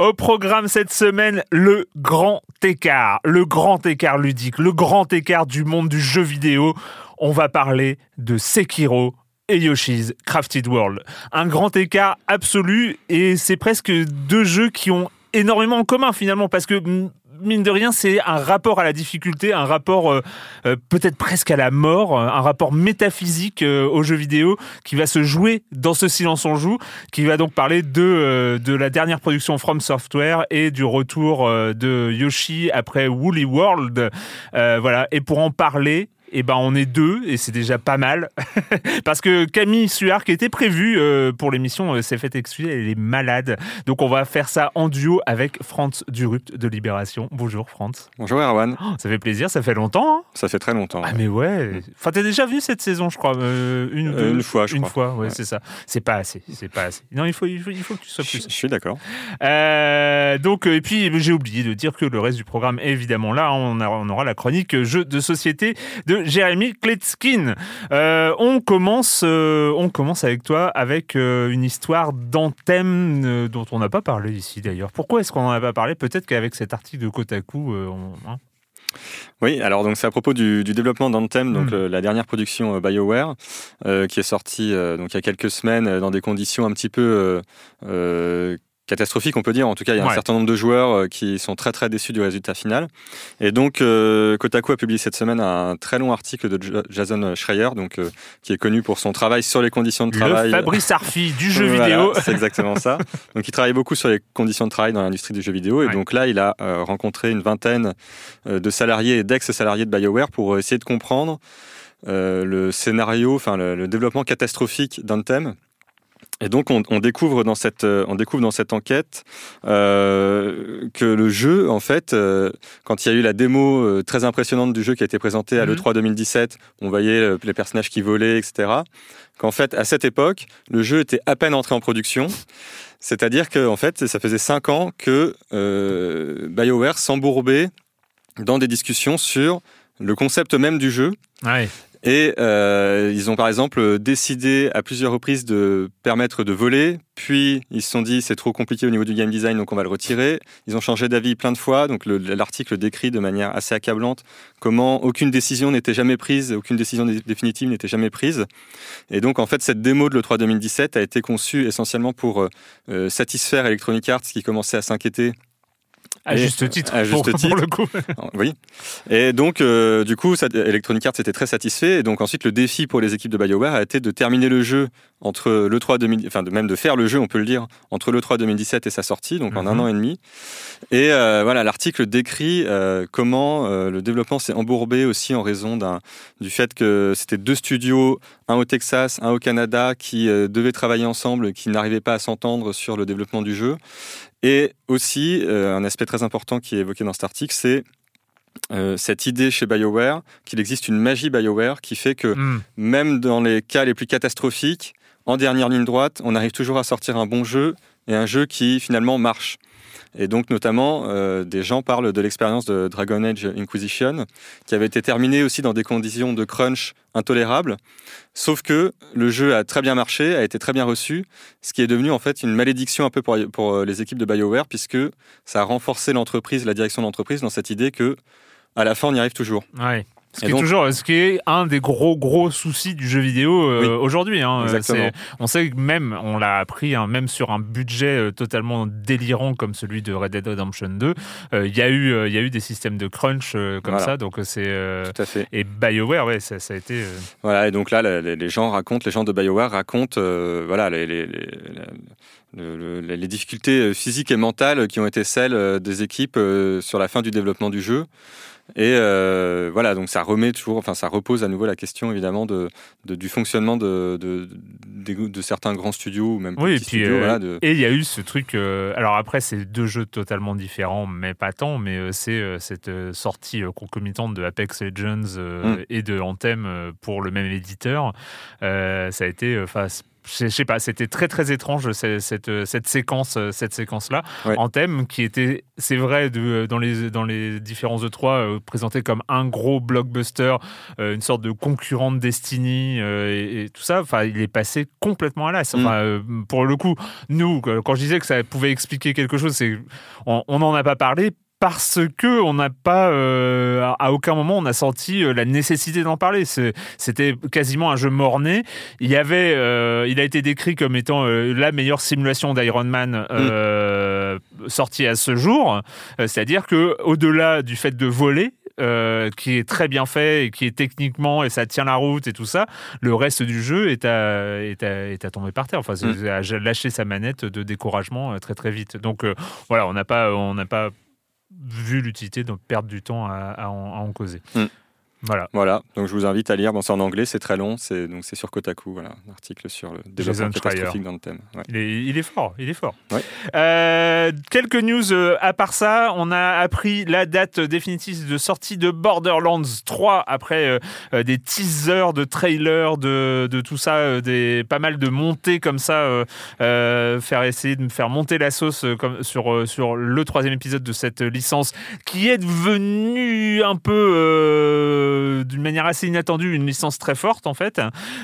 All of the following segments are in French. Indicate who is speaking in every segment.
Speaker 1: Au programme cette semaine, le grand écart, le grand écart ludique, le grand écart du monde du jeu vidéo. On va parler de Sekiro et Yoshi's Crafted World. Un grand écart absolu et c'est presque deux jeux qui ont énormément en commun finalement parce que mine de rien, c'est un rapport à la difficulté, un rapport euh, euh, peut-être presque à la mort, euh, un rapport métaphysique aux jeux vidéo qui va se jouer dans ce silence on joue, qui va donc parler de, de la dernière production From Software et du retour de Yoshi après Woolly World. voilà. Et pour en parler, eh ben on est deux et c'est déjà pas mal parce que Camille Suard qui était prévue euh, pour l'émission euh, s'est fait excuser, elle est malade. Donc on va faire ça en duo avec Franz Durupt de Libération. Bonjour Franz.
Speaker 2: Bonjour Erwan.
Speaker 1: Oh, ça fait plaisir, ça fait longtemps. Hein
Speaker 2: ça fait très longtemps.
Speaker 1: Ah mais ouais. Enfin t'as déjà vu cette saison je crois
Speaker 2: euh, une, une fois je
Speaker 1: une
Speaker 2: crois.
Speaker 1: fois ouais, c'est ça. C'est pas assez, c'est pas assez. Non il faut il faut, il faut que tu sois plus.
Speaker 2: Je, suis d'accord.
Speaker 1: donc et puis j'ai oublié de dire que le reste du programme est évidemment là. On, on aura la chronique jeu de société de Jérémy Kletskin. Euh, on, commence, euh, on commence avec toi avec euh, une histoire d'Anthem dont on n'a pas parlé ici d'ailleurs. Pourquoi est-ce qu'on n'en a pas parlé? Peut-être qu'avec cet article de Kotaku, on, hein.
Speaker 2: oui, alors donc c'est à propos du, développement d'Anthem, donc hmm. la dernière production BioWare, qui est sortie donc il y a quelques semaines dans des conditions un petit peu catastrophique, on peut dire. En tout cas, il y a un certain nombre de joueurs euh, qui sont très très déçus du résultat final. Et donc, euh, Kotaku a publié cette semaine un très long article de Jason Schreier, donc euh, qui est connu pour son travail sur les conditions de travail.
Speaker 1: Le Fabrice Arfi du jeu vidéo.
Speaker 2: C'est exactement ça. Donc, il travaille beaucoup sur les conditions de travail dans l'industrie du jeu vidéo. Et donc là, il a rencontré une vingtaine de salariés et d'ex-salariés de BioWare pour essayer de comprendre le scénario, enfin le, le développement catastrophique d'Anthem et donc on, découvre dans cette euh, on découvre dans cette enquête euh, que le jeu en fait euh, quand il y a eu la démo très impressionnante du jeu qui a été présentée à mhm. l'E3 2017 on voyait les personnages qui volaient etc qu'en fait à cette époque le jeu était à peine entré en production c'est-à-dire que en fait ça faisait cinq ans que BioWare s'embourbait dans des discussions sur le concept même du jeu.
Speaker 1: Ouais.
Speaker 2: Et euh, ils ont par exemple décidé à plusieurs reprises de permettre de voler, puis ils se sont dit c'est trop compliqué au niveau du game design donc on va le retirer. Ils ont changé d'avis plein de fois, donc l'article décrit de manière assez accablante comment aucune décision n'était jamais prise, aucune décision définitive n'était jamais prise. Et donc en fait cette démo de l'E3 2017 a été conçue essentiellement pour euh, satisfaire Electronic Arts qui commençait à s'inquiéter
Speaker 1: à juste titre, à juste titre. le coup.
Speaker 2: oui. Et donc, euh, du coup, ça, Electronic Arts était très satisfait. Et donc, ensuite, le défi pour les équipes de BioWare a été de terminer le jeu entre le 3 2000, enfin de même de faire le jeu, on peut le dire, entre le 3 2017 et sa sortie, donc en un
Speaker 1: Mhm.
Speaker 2: an et demi. Et euh, voilà, l'article décrit euh, comment le développement s'est embourbé aussi en raison du fait que c'était deux studios, un au Texas, un au Canada, qui devaient travailler ensemble, qui n'arrivaient pas à s'entendre sur le développement du jeu. Et aussi, euh, un aspect très important qui est évoqué dans cet article, c'est euh, cette idée chez BioWare qu'il existe une magie BioWare qui fait que
Speaker 1: Hmm.
Speaker 2: même dans les cas les plus catastrophiques, en dernière ligne droite, on arrive toujours à sortir un bon jeu et un jeu qui finalement marche. Et donc notamment, euh, des gens parlent de l'expérience de Dragon Age Inquisition, qui avait été terminée aussi dans des conditions de crunch intolérables. Sauf que le jeu a très bien marché, a été très bien reçu, ce qui est devenu en fait une malédiction un peu pour, pour euh, les équipes de BioWare, puisque ça a renforcé l'entreprise, la direction de l'entreprise, dans cette idée que à la fin, on y arrive toujours.
Speaker 1: Ce
Speaker 2: Et
Speaker 1: qui,
Speaker 2: donc-
Speaker 1: est toujours, ce qui est un des gros gros soucis du jeu vidéo euh,
Speaker 2: Oui.
Speaker 1: aujourd'hui. hein. C'est- On sait que même, on l'a appris, hein, même sur un budget euh, totalement délirant comme celui de Red Dead Redemption 2, euh, il y a eu, euh, y a eu des systèmes de crunch euh, comme
Speaker 2: Voilà.
Speaker 1: ça. Donc euh, c'est euh,
Speaker 2: Tout à fait.
Speaker 1: et Bioware, ouais, ça, ça a été. euh,
Speaker 2: Voilà, et donc là, les, les gens racontent, les gens de BioWare racontent euh, voilà, les, les, les- le- le- les difficultés physiques et mentales qui ont été celles euh, des équipes euh, sur la fin du développement du jeu. Et euh, voilà, donc ça remet toujours, enfin ça repose à nouveau la question évidemment de, de- du fonctionnement de, de, certains grands studios ou même
Speaker 1: Oui, et
Speaker 2: petits
Speaker 1: puis
Speaker 2: studios.
Speaker 1: euh,
Speaker 2: voilà,
Speaker 1: et il y a eu ce truc. euh, alors après, c'est deux jeux totalement différents, mais pas tant. Mais c'est cette sortie concomitante de Apex Legends euh,
Speaker 2: Mm.
Speaker 1: et de Anthem pour le même éditeur. Ça a été, enfin. Je sais pas, c'était très très étrange cette, cette, cette séquence, euh, cette séquence là,
Speaker 2: Ouais.
Speaker 1: Anthem qui était, c'est vrai, de, dans les dans les différents E3 euh, présenté comme un gros blockbuster, euh, une sorte de concurrent de Destiny euh, et, et tout ça. Enfin, il est passé complètement à l'as. Enfin, euh, pour le coup, nous, quand je disais que ça pouvait expliquer quelque chose, c'est on n'en a pas parlé parce que on n'a pas euh, à aucun moment on a senti euh, la nécessité d'en parler. C'était quasiment un jeu mort-né. Il y avait, euh, il a été décrit comme étant euh, la meilleure simulation d'Iron Man euh, sortie à ce jour. C'est-à-dire que au-delà du fait de voler, euh, qui est très bien fait et qui est techniquement et ça tient la route et tout ça, le reste du jeu est à, est à, est à tomber par terre. Enfin, c'est
Speaker 2: Mm.
Speaker 1: à lâcher sa manette de découragement très très vite. Donc euh, voilà, on n'a pas, on n'a pas vu l'utilité de perdre du temps à, en causer.
Speaker 2: Mm.
Speaker 1: Voilà.
Speaker 2: Voilà, donc je vous invite à lire. Bon, c'est en anglais, c'est très long, c'est donc c'est sur Kotaku, voilà, un article sur le développement catastrophique dans le thème. Ouais.
Speaker 1: Il est, il est fort, il est fort.
Speaker 2: Ouais.
Speaker 1: Euh, quelques news euh, à part ça, on a appris la date définitive de sortie de Borderlands 3 après euh, des teasers, de trailers, de, de tout ça, euh, des pas mal de montées comme ça, faire essayer de faire monter la sauce comme sur sur le troisième épisode de cette licence qui est devenue un peu euh, d'une manière assez inattendue une licence très forte en fait.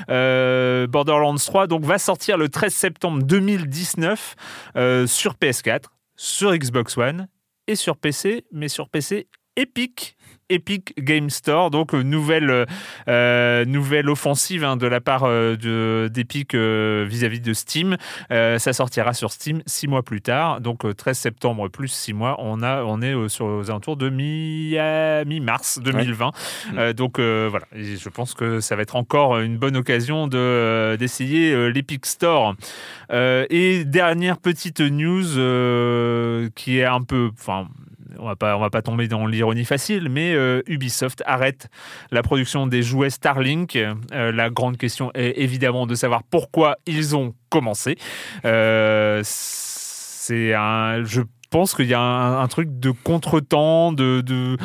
Speaker 1: Euh, Borderlands 3 donc va sortir le 13 septembre 2019 euh, sur PS4, sur Xbox One et sur PC, mais sur PC Epic. Epic Game Store, donc euh, nouvelle, euh, nouvelle offensive hein, de la part euh, de- d'Epic euh, vis-à-vis de Steam. Euh, ça sortira sur Steam six mois plus tard, donc euh, 13 septembre plus six mois. On, a, on est euh, sur, aux alentours de mi- mi-mars 2020. Euh, donc euh, voilà, Et je pense que ça va être encore une bonne occasion de, euh, d'essayer euh, l'Epic Store. Euh, et dernière petite news euh, qui est un peu, enfin, on va pas, on va pas tomber dans l'ironie facile, mais euh, Ubisoft arrête la production des jouets Starlink. Euh, la grande question est évidemment de savoir pourquoi ils ont commencé. Euh, c'est un, je pense qu'il y a un, un truc de contretemps, de, de,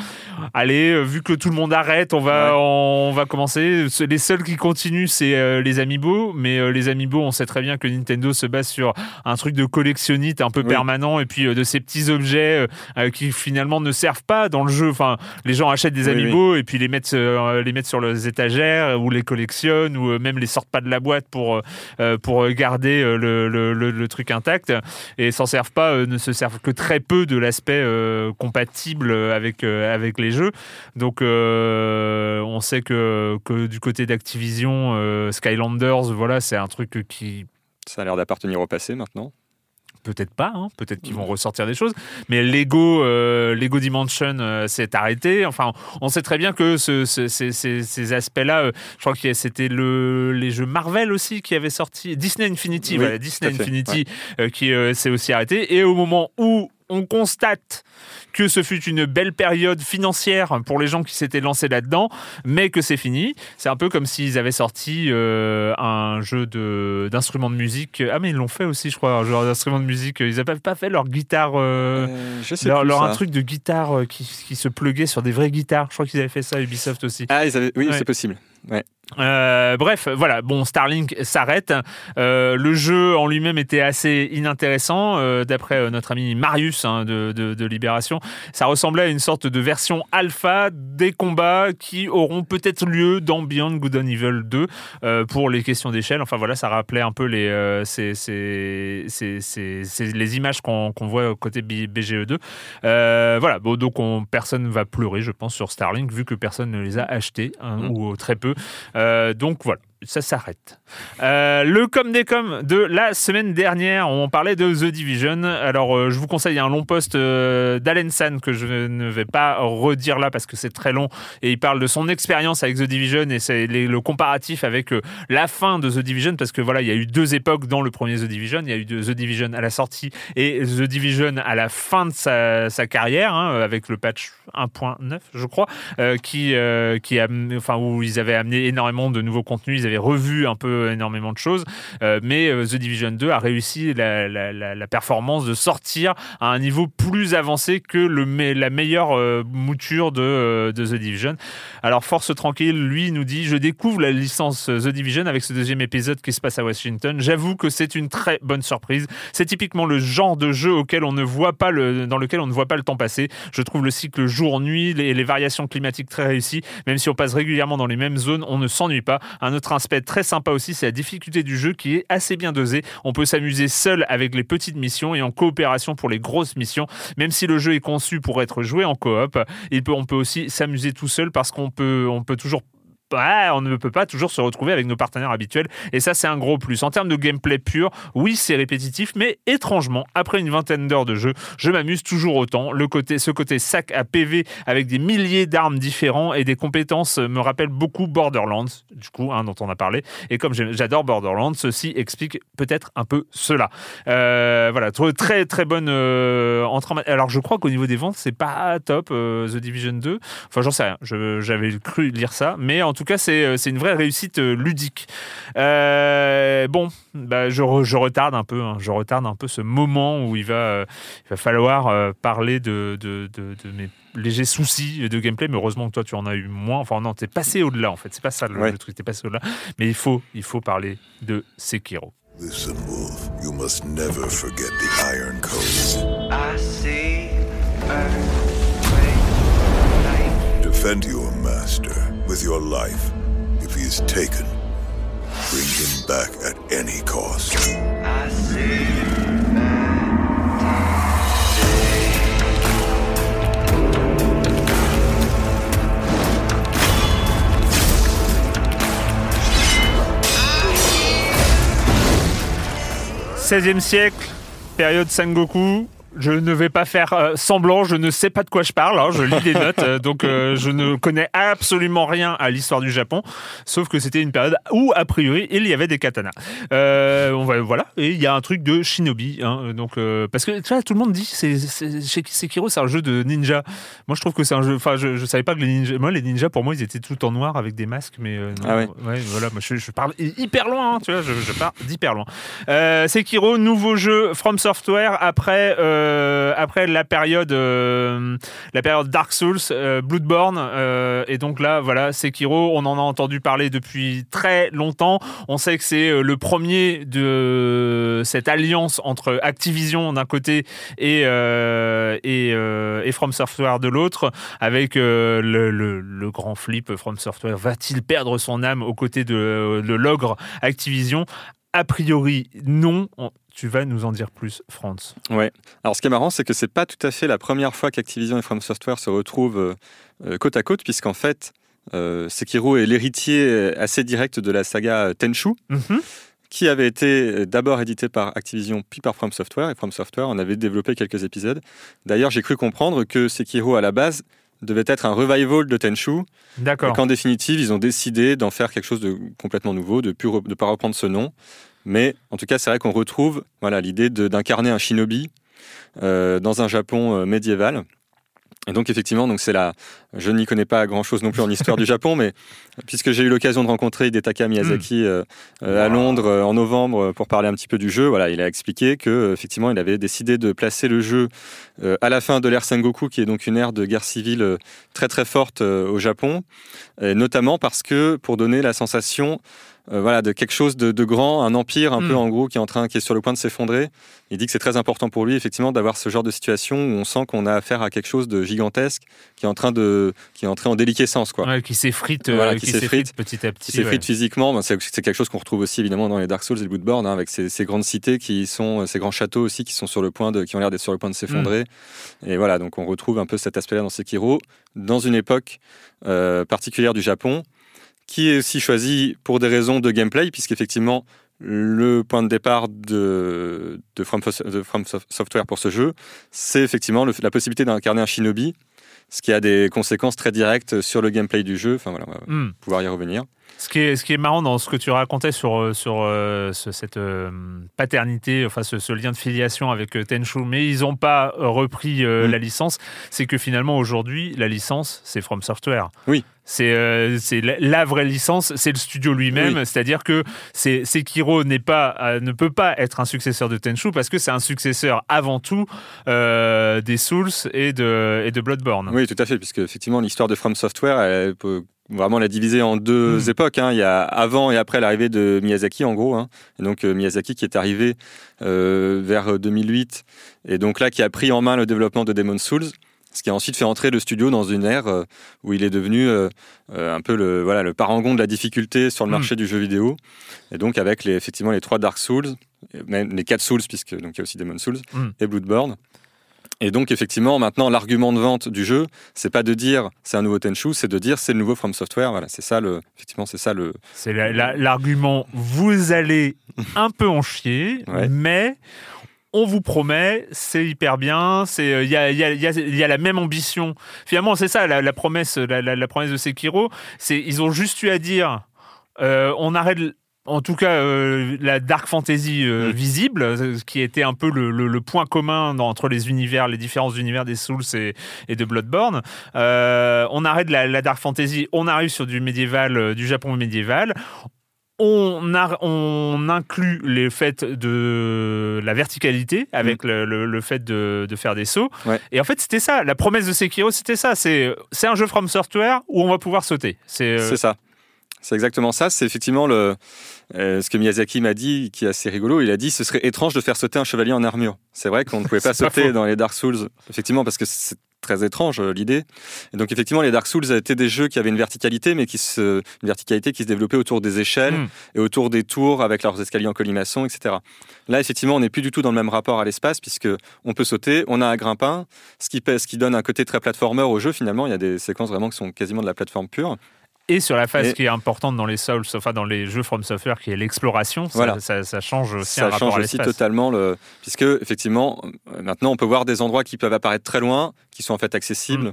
Speaker 1: allez, euh, vu que tout le monde arrête, on va,
Speaker 2: Ouais.
Speaker 1: on va commencer. Les seuls qui continuent, c'est euh, les Amiibo, mais euh, les Amiibo, on sait très bien que Nintendo se base sur un truc de collectionnite un peu
Speaker 2: Oui.
Speaker 1: permanent et puis euh, de ces petits objets qui finalement ne servent pas dans le jeu. Enfin, les gens achètent des
Speaker 2: Oui,
Speaker 1: Amiibo et puis les mettent, les mettent sur leurs étagères ou les collectionnent ou même les sortent pas de la boîte pour, pour garder le, le- le- le truc intact et s'en servent pas, ne se servent que très peu de l'aspect euh, compatible avec, euh, avec les jeux. Donc euh, on sait que, que du côté d'Activision, Skylanders, voilà, c'est un truc qui
Speaker 2: Ça a l'air d'appartenir au passé maintenant.
Speaker 1: Peut-être pas, hein. peut-être qu'ils vont ressortir des choses. Mais Lego, Lego Dimension s'est arrêté. Enfin, on sait très bien que ces, aspects-là, je crois que c'était le, les jeux Marvel aussi qui avaient sorti, Disney Infinity, Disney Infinity qui s'est aussi arrêté. Et au moment où on constate que ce fut une belle période financière pour les gens qui s'étaient lancés là-dedans, mais que c'est fini. C'est un peu comme s'ils avaient sorti euh, un jeu d'instruments de, musique. Ah, mais ils l'ont fait aussi, je crois, un jeu d'instruments de musique. Ils n'avaient pas fait leur guitare, euh, euh, leur, un truc de guitare qui, se pluguait sur des vraies guitares. Je crois qu'ils avaient fait ça, Ubisoft aussi.
Speaker 2: Ah, oui, c'est possible. Ouais.
Speaker 1: Euh, bref, voilà, bon, Starlink s'arrête. Euh, le jeu en lui-même était assez inintéressant, euh, d'après notre ami Marius hein, de, de, Libération. Ça ressemblait à une sorte de version alpha des combats qui auront peut-être lieu dans Beyond Good and Evil 2 pour les questions d'échelle. Enfin voilà, ça rappelait un peu les, les images qu'on, voit côté BGE2. voilà, bon, donc on, personne va pleurer, je pense, sur Starlink, vu que personne ne les a achetés, hein, mm. ou très peu. Euh, donc voilà ça s'arrête. Euh, le com des com de la semaine dernière, on parlait de The Division. Alors, euh, je vous conseille un long post euh, d'Alen San que je ne vais pas redire là parce que c'est très long et il parle de son expérience avec The Division et c'est le comparatif avec la fin de The Division parce que voilà, il y a eu deux époques dans le premier The Division. Il y a eu The Division à la sortie et The Division à la fin de sa, carrière hein, avec le patch 1.9, je crois, qui, qui a, enfin, où ils avaient amené énormément de nouveaux contenus revu un peu énormément de choses, euh, mais euh, The Division 2 a réussi la, performance de sortir à un niveau plus avancé que le, la meilleure euh, mouture de, The Division. Alors Force Tranquille, lui, nous dit, je découvre la licence The Division avec ce deuxième épisode qui se passe à Washington. J'avoue que c'est une très bonne surprise. C'est typiquement le genre de jeu auquel on ne voit pas le, dans lequel on ne voit pas le temps passer. Je trouve le cycle jour-nuit et les variations climatiques très réussies. Même si on passe régulièrement dans les mêmes zones, on ne s'ennuie pas. Un autre aspect très sympa aussi, c'est la difficulté du jeu qui est assez bien dosée. On peut s'amuser seul avec les petites missions et en coopération pour les grosses missions. Même si le jeu est conçu pour être joué en coop, il on peut aussi s'amuser tout seul parce qu'on peut, on peut toujours on ne peut pas toujours se retrouver avec nos partenaires habituels. Et ça, c'est un gros plus. En termes de gameplay pur, oui, c'est répétitif, mais étrangement, après une vingtaine d'heures de jeu, je m'amuse toujours autant. Le côté, ce côté sac à PV avec des milliers d'armes différents et des compétences me rappelle beaucoup Borderlands, du coup, hein, dont on a parlé. Et comme j'adore Borderlands, ceci explique peut-être un peu cela. Euh, voilà, très très bonne euh. Alors, je crois qu'au niveau des ventes, c'est pas top euh, The Division 2. Enfin, j'en sais rien. J'avais cru lire ça, mais en tout cas, euh, c'est une vraie réussite euh, ludique. Euh, bon, bah, je, retarde un peu, hein. je retarde un peu ce moment où il va, il va falloir parler de, de, mes légers soucis de gameplay, mais heureusement que toi tu en as eu moins. Enfin non, t'es passé au-delà en fait. C'est pas ça le, le truc, t'es passé au-delà. Mais il faut, il faut parler de Sekiro. Listen, Wolf, you must never forget the Iron Code. I see Defend your master. with your life. If he is taken, bring him back at any cost. I see. XVIe siècle, période Sengoku, je ne vais pas faire euh, semblant, je ne sais pas de quoi je parle, hein, je lis des notes, euh, donc euh, je ne connais absolument rien à l'histoire du Japon, sauf que c'était une période où, a priori, il y avait des katanas. on va, voilà, et il y a un truc de shinobi, hein, donc, parce que tu vois, tout le monde dit c'est, Sekiro, c'est un jeu de ninja. Moi, je trouve que c'est un jeu, enfin, je, je savais pas que les ninjas, moi, les ninjas, pour moi, ils étaient tout en noir avec des masques, mais non, ah ouais. voilà, moi, je, parle hyper loin, hein, tu vois, je, je pars d'hyper loin. Sekiro, nouveau jeu From Software après. Euh, après la période, euh, la période Dark Souls, euh, Bloodborne, et donc là, voilà, Sekiro, on en a entendu parler depuis très longtemps. On sait que c'est le premier de cette alliance entre Activision d'un côté et, et, et, From Software de l'autre, avec le, grand flip From Software. Va-t-il perdre son âme aux côtés de l'ogre Activision? A priori, non. Tu vas nous en dire plus, Franz.
Speaker 2: Ouais. Alors, ce qui est marrant, c'est que c'est pas tout à fait la première fois qu'Activision et From Software se retrouvent euh, euh, côte à côte, puisqu'en fait, euh, Sekiro est l'héritier assez direct de la saga Tenchu. Mhm qui avait été d'abord édité par Activision puis par From Software. Et From Software en avait développé quelques épisodes. D'ailleurs, j'ai cru comprendre que Sekiro, à la base, devait être un revival de Tenchu.
Speaker 1: D'accord.
Speaker 2: Et qu'en définitive, ils ont décidé d'en faire quelque chose de complètement nouveau, de ne pas reprendre ce nom. Mais en tout cas, c'est vrai qu'on retrouve voilà, l'idée d'incarner un shinobi euh, dans un Japon euh, médiéval. Et donc effectivement, donc c'est là, je n'y connais pas grand-chose non plus en histoire du Japon, mais puisque j'ai eu l'occasion de rencontrer Hidetaka Miyazaki hmm. euh, à Londres en novembre pour parler un petit peu du jeu, voilà, il a expliqué que effectivement, il avait décidé de placer le jeu à la fin de l'ère Sengoku, qui est donc une ère de guerre civile très très forte au Japon, et notamment parce que pour donner la sensation euh, voilà, de quelque chose de, grand, un empire un peu hmm. en gros qui est en train, qui est sur le point de s'effondrer. Il dit que c'est très important pour lui effectivement d'avoir ce genre de situation où on sent qu'on a affaire à quelque chose de gigantesque qui est en train de, qui est entré en déliquescence quoi.
Speaker 1: qui s'effrite, euh, qui, s'effrite petit à petit.
Speaker 2: Qui s'effrite physiquement. c'est, quelque chose qu'on retrouve aussi évidemment dans les Dark Souls et Bloodborne, hein, avec ces, grandes cités qui sont, ces grands châteaux aussi qui sont sur le point de, qui ont l'air d'être sur le point de s'effondrer. Hmm. Et voilà, donc on retrouve un peu cet aspect-là dans Sekiro dans une époque euh, particulière du Japon qui est aussi choisi pour des raisons de gameplay, puisqu'effectivement, le point de départ de, de, From, Software pour ce jeu, c'est effectivement la possibilité d'incarner un shinobi, ce qui a des conséquences très directes sur le gameplay du jeu. Enfin voilà, on va hmm. pouvoir y revenir.
Speaker 1: Ce qui, est, ce qui est marrant dans ce que tu racontais sur, euh, sur euh, cette euh, paternité, enfin ce, lien de filiation avec Tenchu, mais ils n'ont pas repris mm. la licence, c'est que finalement aujourd'hui, la licence, c'est From Software.
Speaker 2: Oui.
Speaker 1: C'est la vraie licence, c'est le studio lui-même, c'est-à-dire que Sekiro pas, ne peut pas être un successeur de Tenchu parce que c'est un successeur avant tout des Souls et de, et de Bloodborne.
Speaker 2: Oui, tout à fait, puisque effectivement l'histoire de From Software, elle peut vraiment la diviser en deux hmm. époques. Hein. Il y a avant et après l'arrivée de Miyazaki, en gros. Hein. Et donc euh, Miyazaki qui est arrivé euh, vers 2008 et donc là qui a pris en main le développement de Demon's Souls. Ce qui a ensuite fait entrer le studio dans une ère euh, où il est devenu un peu le, voilà, le parangon de la difficulté sur le hmm. marché du jeu vidéo. Et donc avec les, effectivement les trois Dark Souls, même les quatre Souls, puisque donc il y a aussi Demon's Souls, hmm. et Bloodborne. Et donc effectivement, maintenant, l'argument de vente du jeu, c'est pas de dire c'est un nouveau Tenchu, c'est de dire c'est le nouveau From Software. Voilà, c'est ça le, effectivement, c'est ça le.
Speaker 1: C'est l'argument. vous allez un peu en chier, mais on vous promet, c'est hyper bien, c'est il y a, y, a, y a, la même ambition. Finalement, c'est ça la, promesse, la, promesse de Sekiro, c'est ils ont juste eu à dire, euh, on arrête en tout cas euh, la dark fantasy euh, mm. visible, euh, qui était un peu le, point commun entre les univers, les différents univers des Souls et, de Bloodborne. on arrête la, dark fantasy, on arrive sur du médiéval, du Japon médiéval. On, on, inclut les faits de la verticalité avec mm. le, fait de, faire des sauts. Et en fait, c'était ça. La promesse de Sekiro, c'était ça. C'est un jeu From Software où on va pouvoir sauter.
Speaker 2: C'est ça. C'est exactement ça. C'est effectivement le, euh, ce que Miyazaki m'a dit, qui est assez rigolo. Il a dit ce serait étrange de faire sauter un chevalier en armure. C'est vrai qu'on ne pouvait pas sauter dans les Dark Souls, effectivement, parce que c'est très étrange euh, l'idée. Et donc effectivement, les Dark Souls étaient des jeux qui avaient une verticalité, mais qui se, une verticalité qui se développait autour des échelles hmm. et autour des tours avec leurs escaliers en colimaçon, etc. Là, effectivement, on n'est plus du tout dans le même rapport à l'espace puisque on peut sauter, on a un grimpin, ce qui, ce qui donne un côté très platformer au jeu. Finalement, il y a des séquences vraiment qui sont quasiment de la plateforme pure
Speaker 1: et sur la phase qui est importante dans les Souls, enfin dans les jeux From Software, qui est l'exploration, ça, ça, change aussi
Speaker 2: ça change aussi totalement le, puisque effectivement maintenant on peut voir des endroits qui peuvent apparaître très loin, qui sont en fait accessibles. Mm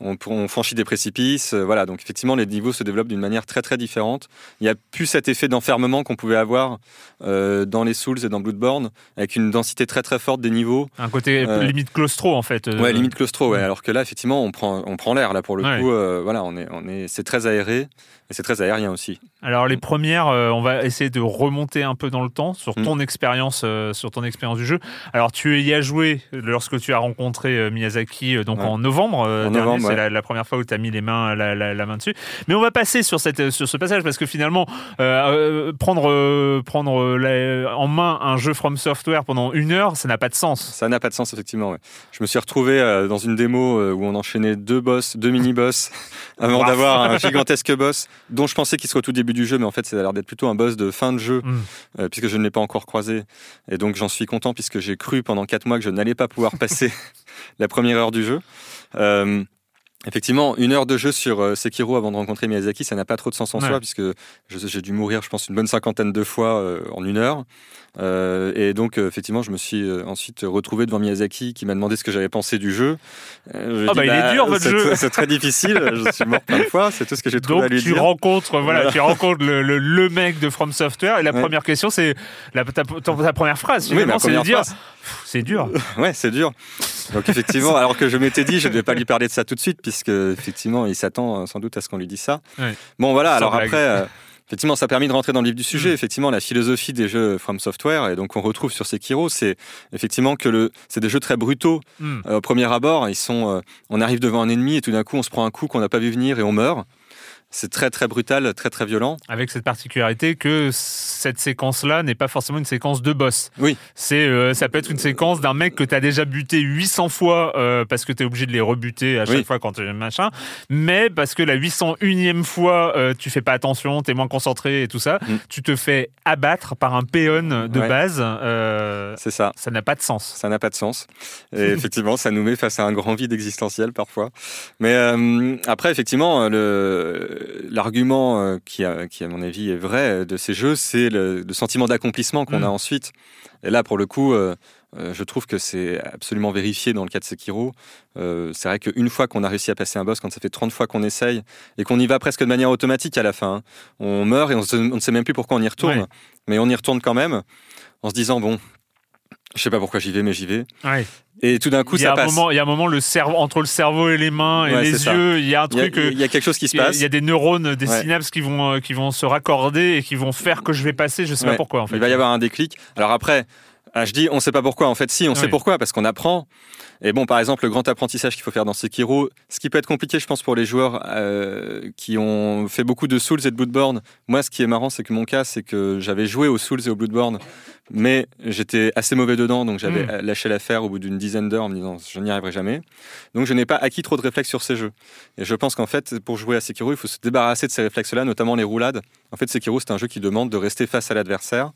Speaker 2: on, franchit des précipices. Euh, voilà, donc effectivement, les niveaux se développent d'une manière très très différente. Il n'y a plus cet effet d'enfermement qu'on pouvait avoir euh, dans les Souls et dans Bloodborne, avec une densité très très forte des niveaux.
Speaker 1: Un côté euh, limite claustro en fait.
Speaker 2: Ouais, limite claustro. Ouais. Alors que là, effectivement, on prend on prend l'air là pour le coup. voilà, on est on est c'est très aéré. Et c'est très aérien aussi.
Speaker 1: Alors les premières, on va essayer de remonter un peu dans le temps sur ton mm. expérience, sur ton expérience du jeu. Alors tu y as joué lorsque tu as rencontré Miyazaki donc en novembre. En novembre c'est la, première fois où tu as mis les mains, la, main dessus. Mais on va passer sur, cette, sur ce passage parce que finalement, euh, euh, prendre, euh, prendre en main un jeu From Software pendant une heure, ça n'a pas de sens.
Speaker 2: Ça n'a pas de sens, effectivement. Je me suis retrouvé dans une démo où on enchaînait deux boss, deux mini-boss, avant d'avoir un gigantesque boss, dont je pensais qu'il serait au tout début du jeu, mais en fait, ça a l'air d'être plutôt un boss de fin de jeu, hmm. puisque je ne l'ai pas encore croisé. Et donc, j'en suis content, puisque j'ai cru pendant quatre mois que je n'allais pas pouvoir passer la première heure du jeu. Effectivement, une heure de jeu sur euh, Sekiro avant de rencontrer Miyazaki, ça n'a pas trop de sens en soi, puisque j'ai dû mourir, je pense, une bonne cinquantaine de fois euh, en une heure. Euh, et donc, effectivement, je me suis ensuite retrouvé devant Miyazaki qui m'a demandé ce que j'avais pensé du jeu.
Speaker 1: ah, bah, il est bah, dur votre jeu
Speaker 2: C'est très difficile, je suis mort plein de fois, c'est tout ce que j'ai trouvé
Speaker 1: donc,
Speaker 2: à lui
Speaker 1: tu Rencontres, voilà, tu rencontres le, le, mec de From Software, et la première question, c'est ta, première phrase, finalement, c'est de dire c'est dur.
Speaker 2: ouais, c'est dur. Donc effectivement, alors que je m'étais dit, je ne vais pas lui parler de ça tout de suite, puisque effectivement, il s'attend euh, sans doute à ce qu'on lui dise ça. Bon, voilà. alors après. Euh, effectivement, ça a permis de rentrer dans le vif du sujet. Mm. Effectivement, la philosophie des jeux From Software, et donc on retrouve sur Sekiro, c'est effectivement que le, c'est des jeux très brutaux. Mm. Euh, au premier abord, ils sont, on arrive devant un ennemi et tout d'un coup, on se prend un coup qu'on n'a pas vu venir et on meurt. C'est très très brutal, très très violent.
Speaker 1: Avec cette particularité que cette séquence-là n'est pas forcément une séquence de boss.
Speaker 2: Oui.
Speaker 1: C'est, euh, ça peut être une séquence d'un mec que tu as déjà buté 800 fois euh, parce que tu es obligé de les rebuter à chaque fois quand tu machin, mais parce que la 801e fois euh, tu fais pas attention, tu es moins concentré et tout ça, mm. tu te fais abattre par un péon de base.
Speaker 2: C'est ça.
Speaker 1: Ça n'a pas de sens.
Speaker 2: Ça n'a pas de sens. Et effectivement, ça nous met face à un grand vide existentiel parfois. Mais après, effectivement, le l'argument euh, qui, à mon avis, est vrai euh, de ces jeux, c'est le, sentiment d'accomplissement qu'on a mm. ensuite. Et là, pour le coup, euh, je trouve que c'est absolument vérifié dans le cas de Sekiro. c'est vrai qu'une fois qu'on a réussi à passer un boss, quand ça fait 30 fois qu'on essaye, et qu'on y va presque de manière automatique à la fin, hein, on meurt et on, ne sait même plus pourquoi on y retourne. Mais on y retourne quand même, en se disant, bon, je sais pas pourquoi j'y vais, mais j'y vais. Et tout d'un coup, ça passe.
Speaker 1: il y a un moment, le cerveau, entre le cerveau et les mains et les yeux, il y a un truc.
Speaker 2: Il y, a quelque chose qui se passe.
Speaker 1: Il y a des neurones, des synapses qui vont, euh, qui vont se raccorder et qui vont faire que je vais passer. Je sais pas pourquoi, en fait.
Speaker 2: Il va y avoir un déclic. Alors après, ah, je dis, on sait pas pourquoi. En fait, si, on sait pourquoi, parce qu'on apprend. Et bon, par exemple, le grand apprentissage qu'il faut faire dans Sekiro, ce qui peut être compliqué, je pense, pour les joueurs euh, qui ont fait beaucoup de Souls et de Bloodborne. Moi, ce qui est marrant, c'est que mon cas, c'est que j'avais joué aux Souls et aux Bloodborne mais j'étais assez mauvais dedans, donc j'avais hmm. lâché l'affaire au bout d'une dizaine d'heures en me disant je n'y arriverai jamais. Donc je n'ai pas acquis trop de réflexes sur ces jeux. Et je pense qu'en fait, pour jouer à Sekiro, il faut se débarrasser de ces réflexes-là, notamment les roulades. En fait, Sekiro, c'est un jeu qui demande de rester face à l'adversaire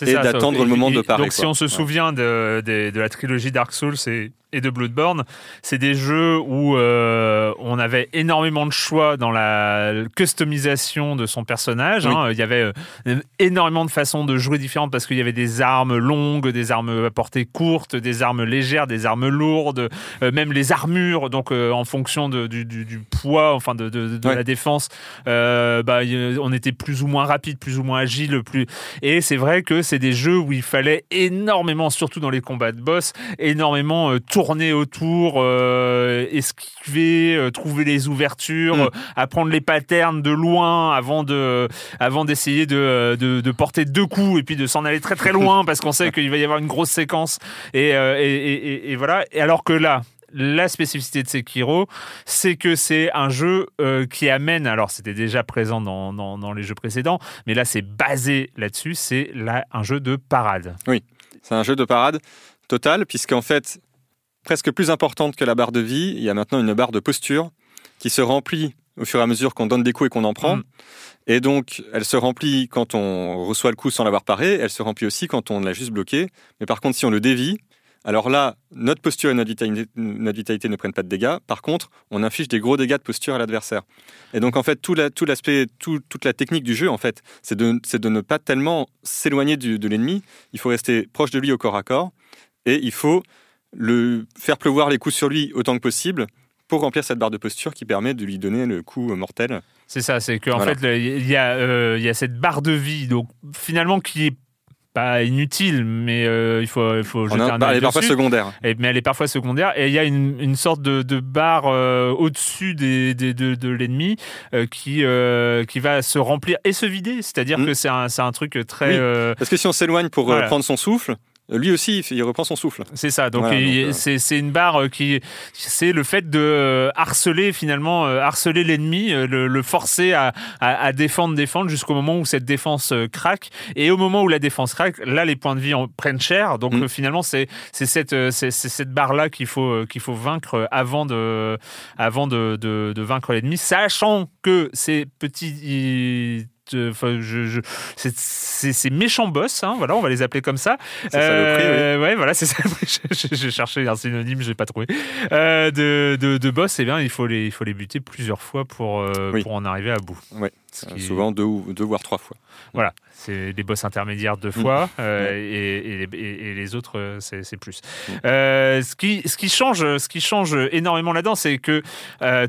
Speaker 2: et d'attendre le moment de parer.
Speaker 1: Donc si on se souvient de, de, la trilogie Dark Souls, c'est et de Bloodborne, c'est des jeux où euh, on avait énormément de choix dans la customisation de son personnage. Hein. Il y avait euh, énormément de façons de jouer différentes parce qu'il y avait des armes longues, des armes à portée courte, des armes légères, des armes lourdes, euh, même les armures. Donc en fonction du, poids, enfin de, la défense, bah, on était plus ou moins rapide, plus ou moins agile. Plus... Et c'est vrai que c'est des jeux où il fallait énormément, surtout dans les combats de boss, énormément tourner tourner autour, euh, esquiver, euh, trouver les ouvertures, mm. apprendre les patterns de loin avant de, avant d'essayer de, de, porter deux coups et puis de s'en aller très très loin parce qu'on sait qu'il va y avoir une grosse séquence et, euh, et, et, voilà. Et alors que là, la spécificité de Sekiro, c'est que c'est un jeu qui amène, alors c'était déjà présent dans, dans, dans, les jeux précédents, mais là c'est basé là-dessus, c'est là un jeu de parade.
Speaker 2: Oui, c'est un jeu de parade total, puisqu'en fait, presque plus importante que la barre de vie, il y a maintenant une barre de posture qui se remplit au fur et à mesure qu'on donne des coups et qu'on en prend. Mm. Et donc, elle se remplit quand on reçoit le coup sans l'avoir paré, elle se remplit aussi quand on l'a juste bloqué. Mais par contre, si on le dévie, alors là, notre posture et notre vitalité, ne prennent pas de dégâts. Par contre, on inflige des gros dégâts de posture à l'adversaire. Et donc, en fait, tout l'aspect, toute la technique du jeu, en fait, c'est de, de, ne pas tellement s'éloigner de l'ennemi. Il faut rester proche de lui au corps à corps. Et il faut le faire pleuvoir les coups sur lui autant que possible pour remplir cette barre de posture qui permet de lui donner le coup mortel.
Speaker 1: C'est ça, c'est qu'en fait, il y, a, euh, il y a cette barre de vie, donc finalement qui est pas inutile, mais euh, il faut, il faut
Speaker 2: jeter un Elle est parfois secondaire.
Speaker 1: Et, mais elle est parfois secondaire. Et il y a une, une sorte de, de barre euh, au-dessus des, des, de, de l'ennemi qui, qui va se remplir et se vider. C'est-à-dire mm. que c'est un, un, truc très.
Speaker 2: Parce que si on s'éloigne pour prendre son souffle, lui aussi, il reprend son souffle.
Speaker 1: C'est ça. Donc, euh, c'est une barre euh, qui, c'est le fait de euh, harceler finalement, harceler l'ennemi, le, forcer à, à, défendre, défendre jusqu'au moment où cette défense craque. Et au moment où la défense craque, là, les points de vie en prennent cher. Donc, mm. finalement, c'est cette, cette barre là qu'il faut qu'il faut vaincre avant de, avant de, de, de vaincre l'ennemi, sachant que ces petits enfin, je, je ces méchants boss, hein, voilà, on va les appeler comme ça. Euh, Ouais, voilà, c'est ça. J'ai j'ai cherché un synonyme, j'ai pas trouvé. Euh, de, de, de boss, eh bien, il faut les, il faut les buter plusieurs fois pour, euh,
Speaker 2: Oui.
Speaker 1: pour en arriver à bout.
Speaker 2: Ouais. Euh,
Speaker 1: qui-
Speaker 2: Souvent deux, ou, deux voire trois fois.
Speaker 1: Voilà, c'est des boss intermédiaires deux
Speaker 2: Mm.
Speaker 1: fois euh, et, et- et- et les autres, euh, c'est plus.
Speaker 2: Mm.
Speaker 1: Euh, ce, qui, ce, qui change, ce qui change énormément là-dedans, c'est que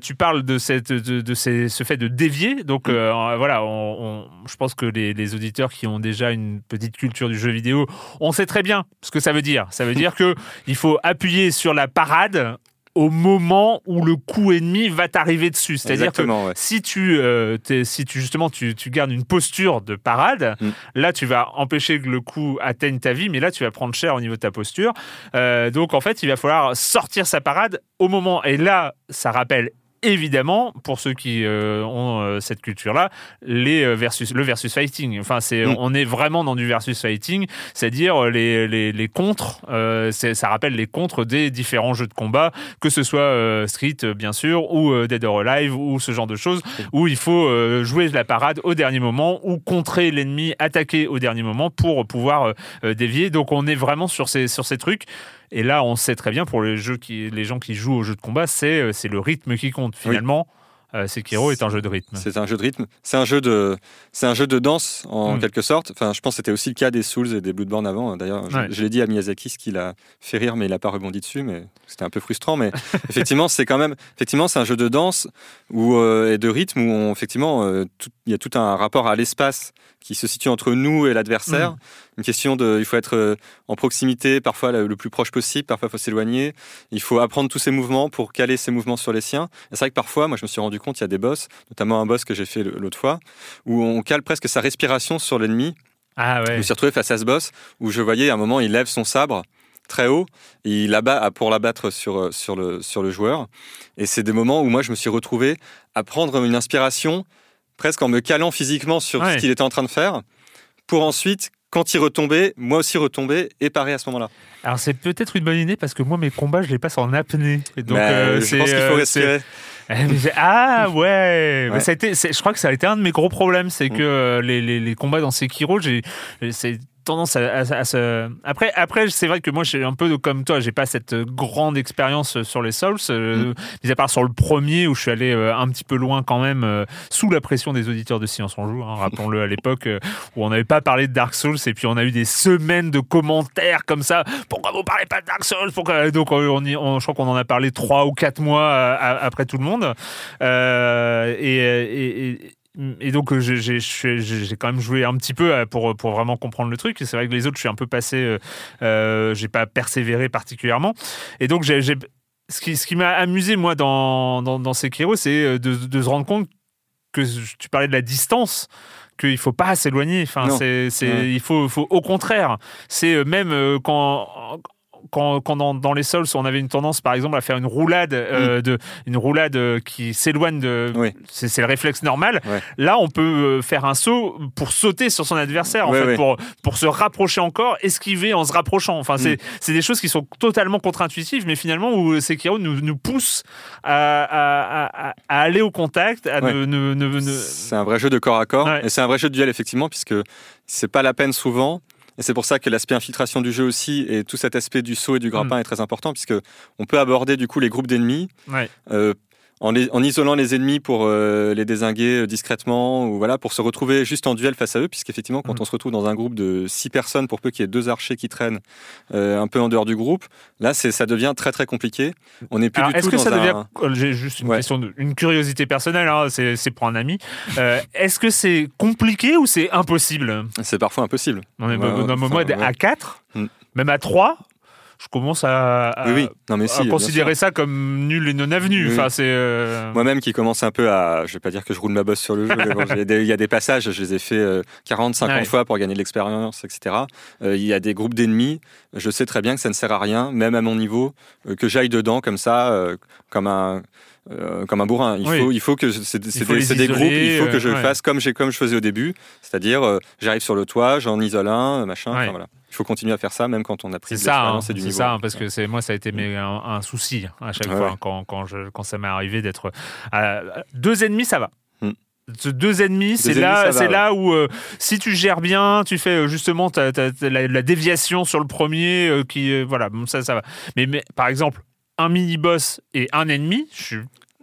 Speaker 1: tu parles de, cette, de, de ces- ce fait de dévier. Donc
Speaker 2: Mm.
Speaker 1: voilà, on- on- je pense que les, les auditeurs qui ont déjà une petite culture du jeu vidéo, on sait très bien ce que ça veut dire. Ça veut dire que il faut appuyer sur la parade au moment où le coup ennemi va t'arriver dessus. C'est-à-dire que
Speaker 2: ouais.
Speaker 1: si tu, euh, si tu justement tu, tu gardes une posture de parade,
Speaker 2: Mm.
Speaker 1: là tu vas empêcher que le coup atteigne ta vie, mais là tu vas prendre cher au niveau de ta posture. Euh, donc en fait, il va falloir sortir sa parade au moment. Et là, ça rappelle évidemment, pour ceux qui euh, ont euh, cette culture-là, les euh, versus, le versus fighting. Enfin, c'est,
Speaker 2: Mm.
Speaker 1: on est vraiment dans du versus fighting, c'est-à-dire euh, les, les, les contres. euh, c'est- ça rappelle les contres des différents jeux de combat, que ce soit euh, Street, bien sûr, ou euh, Dead or Alive, ou ce genre de choses, où il faut euh, jouer la parade au dernier moment, ou contrer l'ennemi, attaquer au dernier moment pour pouvoir dévier. Donc, on est vraiment sur ces, sur ces trucs. Et là, on sait très bien pour les, jeux qui, les gens qui jouent aux jeux de combat, c'est euh, c'est le rythme qui compte. Finalement, euh, Sekiro est un jeu de rythme.
Speaker 2: C'est un jeu de rythme. C'est un jeu de, c'est un jeu de danse en
Speaker 1: Mm.
Speaker 2: quelque sorte. Enfin, je pense que c'était aussi le cas des Souls et des Bloodborne avant. D'ailleurs, je-
Speaker 1: Ouais.
Speaker 2: je, l'ai dit à Miyazaki, ce qui l'a fait rire, mais il n'a pas rebondi dessus. Mais c'était un peu frustrant. Mais effectivement, c'est quand même, effectivement, c'est un jeu de danse où, euh, et de rythme où on, effectivement, euh, tout- il y a tout un rapport à l'espace qui se situe entre nous et l'adversaire. Une question de, il faut être euh, en proximité, parfois le, plus proche possible, parfois il faut s'éloigner. Il faut apprendre tous ses mouvements pour caler ses mouvements sur les siens. Et c'est vrai que parfois, moi je me suis rendu compte, il y a des boss, notamment un boss que j'ai fait l'autre fois, où on cale presque sa respiration sur l'ennemi.
Speaker 1: Ah
Speaker 2: Je
Speaker 1: ouais.
Speaker 2: me suis retrouvé face à ce boss où je voyais à un moment, il lève son sabre très haut et il abat pour l'abattre sur, euh, sur, le, sur le joueur. Et c'est des moments où moi je me suis retrouvé à prendre une inspiration presque en me calant physiquement sur
Speaker 1: Ouais.
Speaker 2: ce qu'il était en train de faire pour ensuite, quand il retombait, moi aussi retomber et parer à ce moment-là.
Speaker 1: Alors c'est peut-être une bonne idée parce que moi mes combats je les passe en apnée. Et Donc
Speaker 2: Mais,
Speaker 1: euh,
Speaker 2: je
Speaker 1: c'est,
Speaker 2: pense qu'il
Speaker 1: euh,
Speaker 2: faut
Speaker 1: c'est-
Speaker 2: respirer.
Speaker 1: Eh, Ah ouais, Mais ça a été, je crois que ça a été un de mes gros problèmes, c'est
Speaker 2: Mm.
Speaker 1: que euh, les, les, les combats dans Sekiro, j'ai c'est tendance à, à- à se. Après, après c'est vrai que moi, je suis un peu comme toi, j'ai pas cette grande expérience sur les Souls, euh, mis à part sur le premier où je suis allé euh, un petit peu loin quand même, euh, sous la pression des auditeurs de Science on Joue, hein, rappelons-le à l'époque, euh, où on n'avait pas parlé de Dark Souls et puis on a eu des semaines de commentaires comme ça. Pourquoi vous parlez pas de Dark Souls? Pourquoi? Donc euh, on y- on- je crois qu'on en a parlé trois ou quatre mois euh, après tout le monde. Euh, et, et- et- et donc, euh, j'ai- quand même joué un petit peu euh, pour, pour vraiment comprendre le truc. C'est vrai que les autres, je suis un peu passé, euh, euh, j'ai pas persévéré particulièrement. Et donc, j'ai ce qui, ce qui m'a amusé, moi, dans, dans, dans Sekiro, c'est de, de se rendre compte que tu parlais de la distance qu'il faut pas s'éloigner. Enfin, c'est, il faut, faut au contraire. C'est même quand quand, quand dans, dans les sols, on avait une tendance, par exemple, à faire une roulade, euh, de, une roulade euh, qui s'éloigne de.
Speaker 2: Mm. Oui.
Speaker 1: C'est, le réflexe normal.
Speaker 2: Ouais.
Speaker 1: Là, on peut euh, faire un saut pour sauter sur son adversaire, en
Speaker 2: Ouais,
Speaker 1: fait,
Speaker 2: ouais.
Speaker 1: pour, pour se rapprocher encore, esquiver en se rapprochant. Enfin, c'est,
Speaker 2: Mm.
Speaker 1: c'est des choses qui sont totalement contre-intuitives, mais finalement, où Sekiro nous, nous pousse à, à, à- à aller au contact, ne, ne- ne-
Speaker 2: C'est un vrai jeu de corps à corps et c'est un vrai jeu de duel effectivement puisque c'est pas la peine souvent et c'est pour ça que l'aspect infiltration du jeu aussi et tout cet aspect du saut et du grappin est très important puisque on peut aborder du coup les groupes d'ennemis
Speaker 1: Ouais.
Speaker 2: euh, en, les- en isolant les ennemis pour euh, les désinguer euh, discrètement ou voilà pour se retrouver juste en duel face à eux puisqu'effectivement quand
Speaker 1: Mm.
Speaker 2: on se retrouve dans un groupe de six personnes pour peu qu'il y ait deux archers qui traînent euh, un peu en dehors du groupe là c'est ça devient très très compliqué on n'est plus
Speaker 1: Alors,
Speaker 2: du
Speaker 1: est-ce
Speaker 2: tout
Speaker 1: que
Speaker 2: dans
Speaker 1: ça
Speaker 2: un...
Speaker 1: devient. euh, J'ai juste une
Speaker 2: Ouais.
Speaker 1: question, de, une curiosité personnelle, hein, c'est c'est pour un ami. Euh, est-ce que c'est compliqué ou c'est impossible?
Speaker 2: C'est parfois impossible
Speaker 1: On est
Speaker 2: Ouais,
Speaker 1: dans mon
Speaker 2: enfin,
Speaker 1: mode
Speaker 2: ouais.
Speaker 1: à 4,
Speaker 2: Mm.
Speaker 1: même à 3. Je commence à, à-
Speaker 2: oui oui non mais
Speaker 1: à
Speaker 2: si bien
Speaker 1: considérer ça comme nul et non avenu.
Speaker 2: Oui.
Speaker 1: Enfin, c'est. euh,
Speaker 2: Moi-même qui commence un peu à, je vais pas dire que je roule ma bosse sur le jeu, mais bon, il y a des passages, je les ai fait euh, 40, 50
Speaker 1: Ouais.
Speaker 2: fois pour gagner de l'expérience, etc. Euh, il y a des groupes d'ennemis, je sais très bien que ça ne sert à rien, même à mon niveau, euh, que j'aille dedans comme ça, euh, comme un euh, comme un bourrin. Il
Speaker 1: Oui.
Speaker 2: faut, il faut que c'est des, groupes. Il faut que je
Speaker 1: euh, ouais.
Speaker 2: fasse comme comme je faisais au début, c'est-à-dire euh, j'arrive sur le toit, j'en isole un, machin.
Speaker 1: Ouais.
Speaker 2: enfin, voilà. Il faut continuer à faire ça, même quand on a pris de
Speaker 1: ça, hein,
Speaker 2: l'expérience et du
Speaker 1: c'est ça, hein, parce que c'est moi ça a été mes- un, un souci à chaque
Speaker 2: Ouais,
Speaker 1: fois
Speaker 2: ouais.
Speaker 1: hein, quand, quand, je, quand ça m'est arrivé d'être à- deux ennemis, ça va.
Speaker 2: Mm.
Speaker 1: deux ennemis, c'est là,
Speaker 2: ça va,
Speaker 1: c'est
Speaker 2: ouais.
Speaker 1: là où euh, si tu gères bien, tu fais euh, justement t'as la, la déviation sur le premier, euh, qui euh, voilà, bon, ça, ça va. Mais, mais par exemple, un mini boss et un ennemi, je suis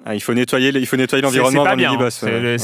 Speaker 2: Ah, il faut nettoyer, il faut nettoyer l'environnement le
Speaker 1: bien.
Speaker 2: mini-boss.
Speaker 1: hein.
Speaker 2: ouais,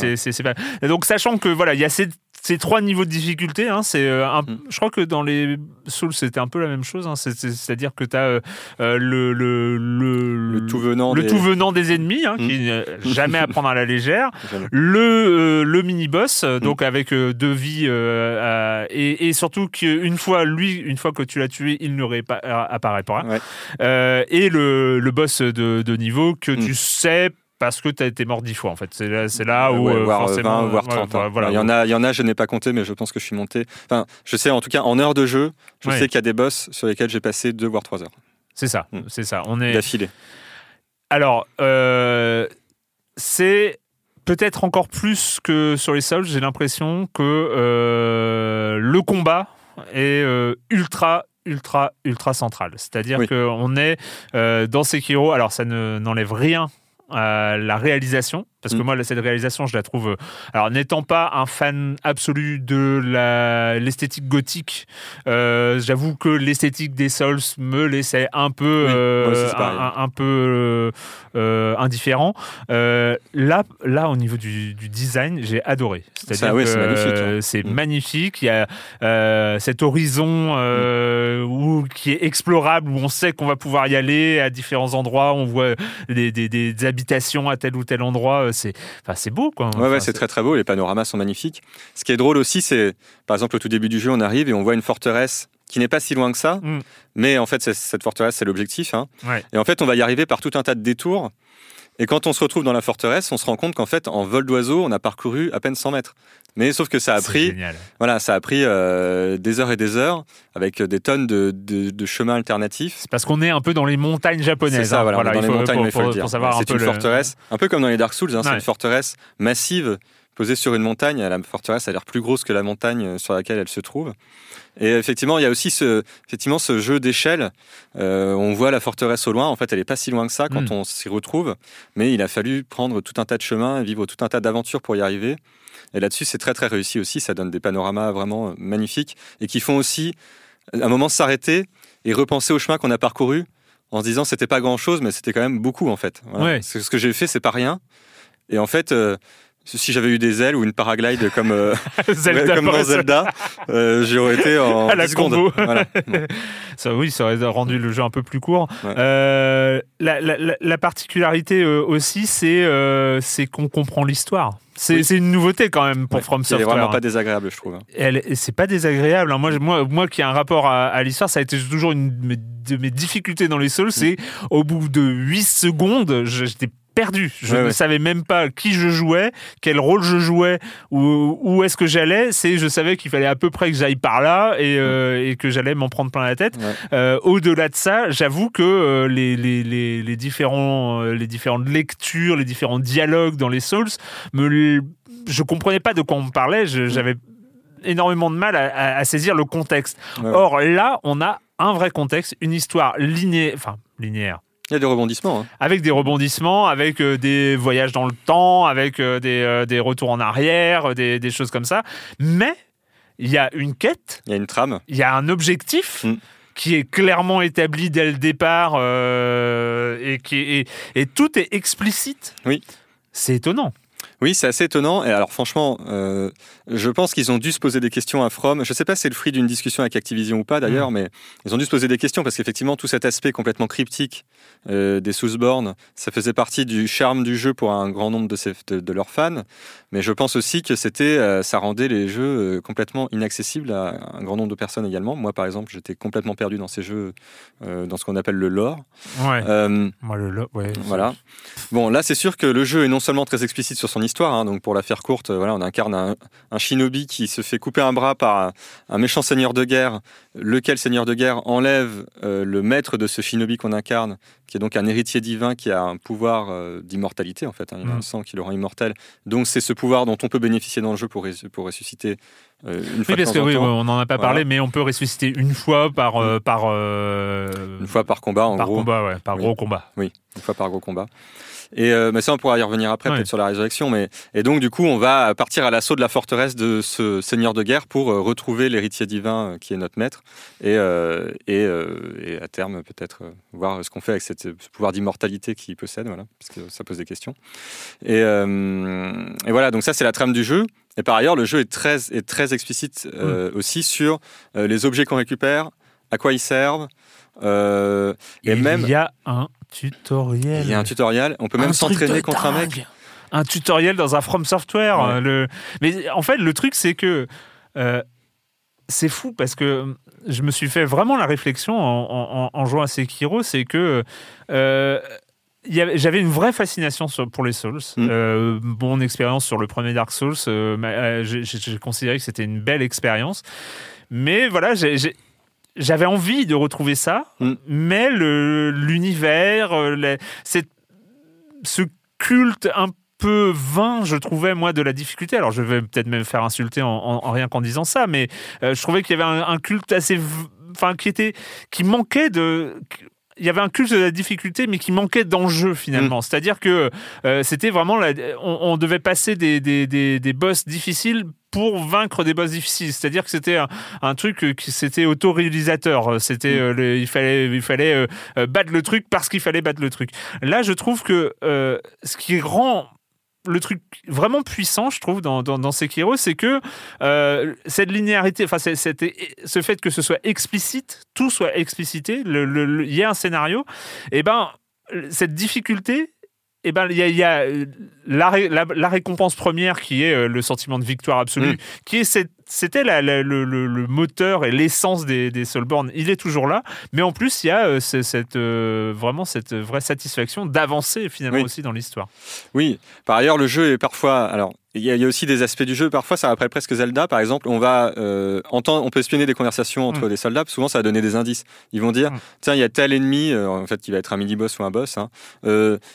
Speaker 2: ouais.
Speaker 1: donc sachant que voilà, il y a ces, ces trois niveaux de difficulté. hein, c'est euh, un-
Speaker 2: Mm.
Speaker 1: Je crois que dans les Souls c'était un peu la même chose. hein, c'est- c'est- C'est-à-dire que tu as le, le, le,
Speaker 2: Le tout venant
Speaker 1: le
Speaker 2: des-
Speaker 1: tout venant des ennemis, hein,
Speaker 2: Mm.
Speaker 1: qui n'est jamais à prendre à la légère. Le, euh, le mini-boss,
Speaker 2: Mm.
Speaker 1: euh, donc avec euh, deux vies, euh, et, et surtout qu'une fois, lui, une fois que tu l'as tué, il ne réapparaît pas.
Speaker 2: Ouais.
Speaker 1: Euh, et le, boss de, de niveau que
Speaker 2: Mm.
Speaker 1: tu sais parce que tu as été mort dix fois en fait. C'est là, c'est là où
Speaker 2: Ouais,
Speaker 1: euh,
Speaker 2: voire
Speaker 1: forcément,
Speaker 2: 20, voire
Speaker 1: ouais,
Speaker 2: 30.
Speaker 1: voilà,
Speaker 2: hein.
Speaker 1: voilà.
Speaker 2: il, y en a, il y en a, je n'ai pas compté, mais je pense que je suis monté. Enfin, je sais en tout cas, en heure de jeu, je sais qu'il y a des boss sur lesquels j'ai passé deux voire trois heures
Speaker 1: C'est ça,
Speaker 2: Mm.
Speaker 1: c'est ça. On est.
Speaker 2: d'affilée.
Speaker 1: Alors, euh, c'est peut-être encore plus que sur les Souls. J'ai l'impression que euh, le combat est euh, ultra ultra ultra central. C'est-à-dire
Speaker 2: Oui.
Speaker 1: qu'on est euh, dans Sekiro. Alors ça ne n'enlève rien la réalisation parce que
Speaker 2: Mm.
Speaker 1: moi cette réalisation je la trouve euh, alors n'étant pas un fan absolu de la l'esthétique gothique euh, j'avoue que l'esthétique des Souls me laissait un peu
Speaker 2: Oui,
Speaker 1: euh, un, un peu euh, indifférent. Là là au niveau du, du design j'ai adoré.
Speaker 2: Ouais, c'est magnifique, hein.
Speaker 1: c'est
Speaker 2: Mm.
Speaker 1: magnifique. Il y a cet horizon où, qui est explorable où on sait qu'on va pouvoir y aller à différents endroits. On voit des, des- des habitations à tel ou tel endroit c'est enfin, c'est beau quoi
Speaker 2: Ouais,
Speaker 1: Enfin,
Speaker 2: ouais, c'est très très beau. Les panoramas sont magnifiques. Ce qui est drôle aussi, c'est par exemple au tout début du jeu, on arrive et on voit une forteresse qui n'est pas si loin que ça,
Speaker 1: Mm.
Speaker 2: mais en fait, cette forteresse, c'est l'objectif. hein.
Speaker 1: Ouais.
Speaker 2: Et en fait, on va y arriver par tout un tas de détours. Et quand on se retrouve dans la forteresse, on se rend compte qu'en fait, en vol d'oiseau, on a parcouru à peine 100 mètres. Mais sauf que ça a pris,
Speaker 1: génial.
Speaker 2: voilà, ça a pris euh, des heures et des heures avec des tonnes de, de- de chemins alternatifs.
Speaker 1: C'est parce qu'on est un peu dans les montagnes japonaises.
Speaker 2: C'est ça,
Speaker 1: hein.
Speaker 2: voilà, dans les montagnes,
Speaker 1: pour,
Speaker 2: il faut le dire.
Speaker 1: un
Speaker 2: C'est une
Speaker 1: le-
Speaker 2: forteresse, un peu comme dans les Dark Souls, hein, c'est
Speaker 1: Ouais.
Speaker 2: une forteresse massive posée sur une montagne. La forteresse a l'air plus grosse que la montagne sur laquelle elle se trouve. Et effectivement, il y a aussi ce, effectivement, ce jeu d'échelle. Euh, on voit la forteresse au loin. En fait, elle n'est pas si loin que ça quand
Speaker 1: Mm.
Speaker 2: on s'y retrouve. Mais il a fallu prendre tout un tas de chemins, vivre tout un tas d'aventures pour y arriver. Et là-dessus, c'est très très réussi aussi. Ça donne des panoramas vraiment euh, magnifiques et qui font aussi à un moment s'arrêter et repenser au chemin qu'on a parcouru en se disant c'était pas grand chose, mais c'était quand même beaucoup en fait. Voilà.
Speaker 1: Ouais.
Speaker 2: Ce ce que j'ai fait, c'est pas rien. Et en fait, euh, si j'avais eu des ailes ou une paraglide comme, euh,
Speaker 1: Zelda
Speaker 2: comme dans. Zelda, euh, j'aurais été en
Speaker 1: À la
Speaker 2: 10 secondes. Voilà.
Speaker 1: Ça, oui, ça aurait rendu le jeu un peu plus court.
Speaker 2: Ouais.
Speaker 1: Euh, la, la- la- la particularité euh, aussi, c'est euh, c'est qu'on comprend l'histoire. C'est
Speaker 2: Oui.
Speaker 1: c'est une nouveauté quand même pour From
Speaker 2: C'est
Speaker 1: Software.
Speaker 2: vraiment pas désagréable, je trouve.
Speaker 1: c'est pas désagréable. hein. Moi, moi, moi qui ai un rapport à, à l'histoire, ça a été toujours une de mes, difficultés dans les Souls. C'est au bout de 8 secondes, j'étais perdu. Je
Speaker 2: Ouais,
Speaker 1: ne
Speaker 2: ouais.
Speaker 1: savais même pas qui je jouais, quel rôle je jouais, où, où est-ce que j'allais. C'est, je savais qu'il fallait à peu près que j'aille par là et, euh, et que j'allais m'en prendre plein la tête.
Speaker 2: Ouais.
Speaker 1: Euh, au-delà de ça, j'avoue que euh, les, les, les, les différents, les différentes lectures, les différents dialogues dans les Souls, me, je comprenais pas de quoi on me parlait. Je- J'avais énormément de mal à, à- à saisir le contexte. Or là, on a un vrai contexte, une histoire enfin linéaire,
Speaker 2: Il y a des rebondissements. hein.
Speaker 1: avec des rebondissements, avec euh, des voyages dans le temps, avec euh, des, euh, des retours en arrière, des, des choses comme ça. Mais il y a une quête,
Speaker 2: Il y a une trame.
Speaker 1: il y a un objectif.
Speaker 2: Mm.
Speaker 1: qui est clairement établi dès le départ et, qui et, et tout est explicite.
Speaker 2: Oui.
Speaker 1: C'est étonnant.
Speaker 2: Oui, c'est assez étonnant. Et alors, franchement, euh, je pense qu'ils ont dû se poser des questions à From. Je ne sais pas si c'est le fruit d'une discussion avec Activision ou pas d'ailleurs, mais ils ont dû se poser des questions parce qu'effectivement, tout cet aspect complètement cryptique euh, des Soulsborne, ça faisait partie du charme du jeu pour un grand nombre de, ses- de- de leurs fans. Mais je pense aussi que c'était, euh, ça rendait les jeux complètement inaccessibles à un grand nombre de personnes également. Moi, par exemple, j'étais complètement perdu dans ces jeux, dans ce qu'on appelle le lore.
Speaker 1: Ouais. Moi, le, le- ouais.
Speaker 2: voilà. Bon, là, c'est sûr que le jeu est non seulement très explicite sur son histoire, hein, donc pour la faire courte, euh, voilà, on incarne un, un shinobi qui se fait couper un bras par un, un méchant seigneur de guerre, lequel seigneur de guerre enlève euh, le maître de ce shinobi qu'on incarne, qui est donc un héritier divin qui a un pouvoir euh, d'immortalité, en fait. hein, il a
Speaker 1: Mm.
Speaker 2: un sang qui le rend immortel. Donc, c'est ce pouvoir dont on peut bénéficier dans le jeu pour, pour ressusciter euh, une fois
Speaker 1: Oui, parce
Speaker 2: de
Speaker 1: que oui, on n'en a pas
Speaker 2: Voilà.
Speaker 1: parlé, mais on peut ressusciter une fois par euh, par euh,
Speaker 2: Une fois par combat, en
Speaker 1: par
Speaker 2: gros.
Speaker 1: combat, ouais, par
Speaker 2: Oui.
Speaker 1: gros combat.
Speaker 2: Une fois par gros combat. Et euh, mais ça, on pourra y revenir après,
Speaker 1: Ouais.
Speaker 2: peut-être sur la résurrection. Mais et donc du coup, on va partir à l'assaut de la forteresse de ce seigneur de guerre pour euh, retrouver l'héritier divin euh, qui est notre maître et et, et à terme peut-être voir ce qu'on fait avec cette, ce pouvoir d'immortalité qu'il possède, voilà, parce que ça pose des questions. Et, et voilà, donc ça c'est la trame du jeu. Et par ailleurs, le jeu est très est très explicite aussi sur les objets qu'on récupère, à quoi ils servent. Euh, et
Speaker 1: Il
Speaker 2: même
Speaker 1: y a un tutoriel.
Speaker 2: il y a un tutoriel, on peut même s'entraîner contre un mec.
Speaker 1: Un tutoriel dans un From Software.
Speaker 2: Ouais.
Speaker 1: Le... Mais en fait, le truc, c'est que euh, c'est fou parce que je me suis fait vraiment la réflexion en, en- en jouant à Sekiro, c'est que euh, j'avais une vraie fascination pour les Souls.
Speaker 2: Mm.
Speaker 1: Euh, mon expérience sur le premier Dark Souls, euh, j'ai considéré que c'était une belle expérience. Mais voilà, j'ai- j'avais envie de retrouver ça,
Speaker 2: Mm.
Speaker 1: mais l'univers, euh, ce culte un peu vain, je trouvais, moi, de la difficulté. Alors, je vais peut-être même faire insulter en, en- en rien qu'en disant ça, mais euh, je trouvais qu'il y avait un, un culte assez. Enfin, qui était. qui manquait de. Il y avait un culte de la difficulté, mais qui manquait d'enjeu finalement. C'est-à-dire que euh, c'était vraiment. la- on, on devait passer des, des, des, des boss difficiles pour vaincre des boss difficiles. C'est-à-dire que c'était un, un truc euh, qui c'était autoréalisateur. C'était euh, le- il fallait il fallait euh, euh, battre le truc parce qu'il fallait battre le truc. Là, je trouve que euh, ce qui rend le truc vraiment puissant, je trouve, dans, dans, dans c'est que euh, cette linéarité, enfin, ce fait que ce soit explicite, tout soit explicité, il y a un scénario, et ben, cette difficulté, et ben, il y a, il y a, euh, la, ré- la- la récompense première qui est euh, le sentiment de victoire absolue,
Speaker 2: Mm.
Speaker 1: qui est cette- c'était la- la- le, le- le moteur et l'essence des, des Soulborn. Il est toujours là, mais en plus, il y a euh, ce- cette, euh, vraiment cette vraie satisfaction d'avancer finalement
Speaker 2: Oui.
Speaker 1: aussi dans l'histoire.
Speaker 2: Oui, par ailleurs, le jeu est parfois. Alors, il y, a- il y a aussi des aspects du jeu. Parfois, ça rappelle presque Zelda. Par exemple, on va euh, entendre, on peut espionner des conversations entre
Speaker 1: Mm.
Speaker 2: des soldats. Souvent, ça va donner des indices. Ils vont dire,
Speaker 1: Mm.
Speaker 2: tiens, il y a tel ennemi, en fait, qui va être un mini boss ou un boss. hein,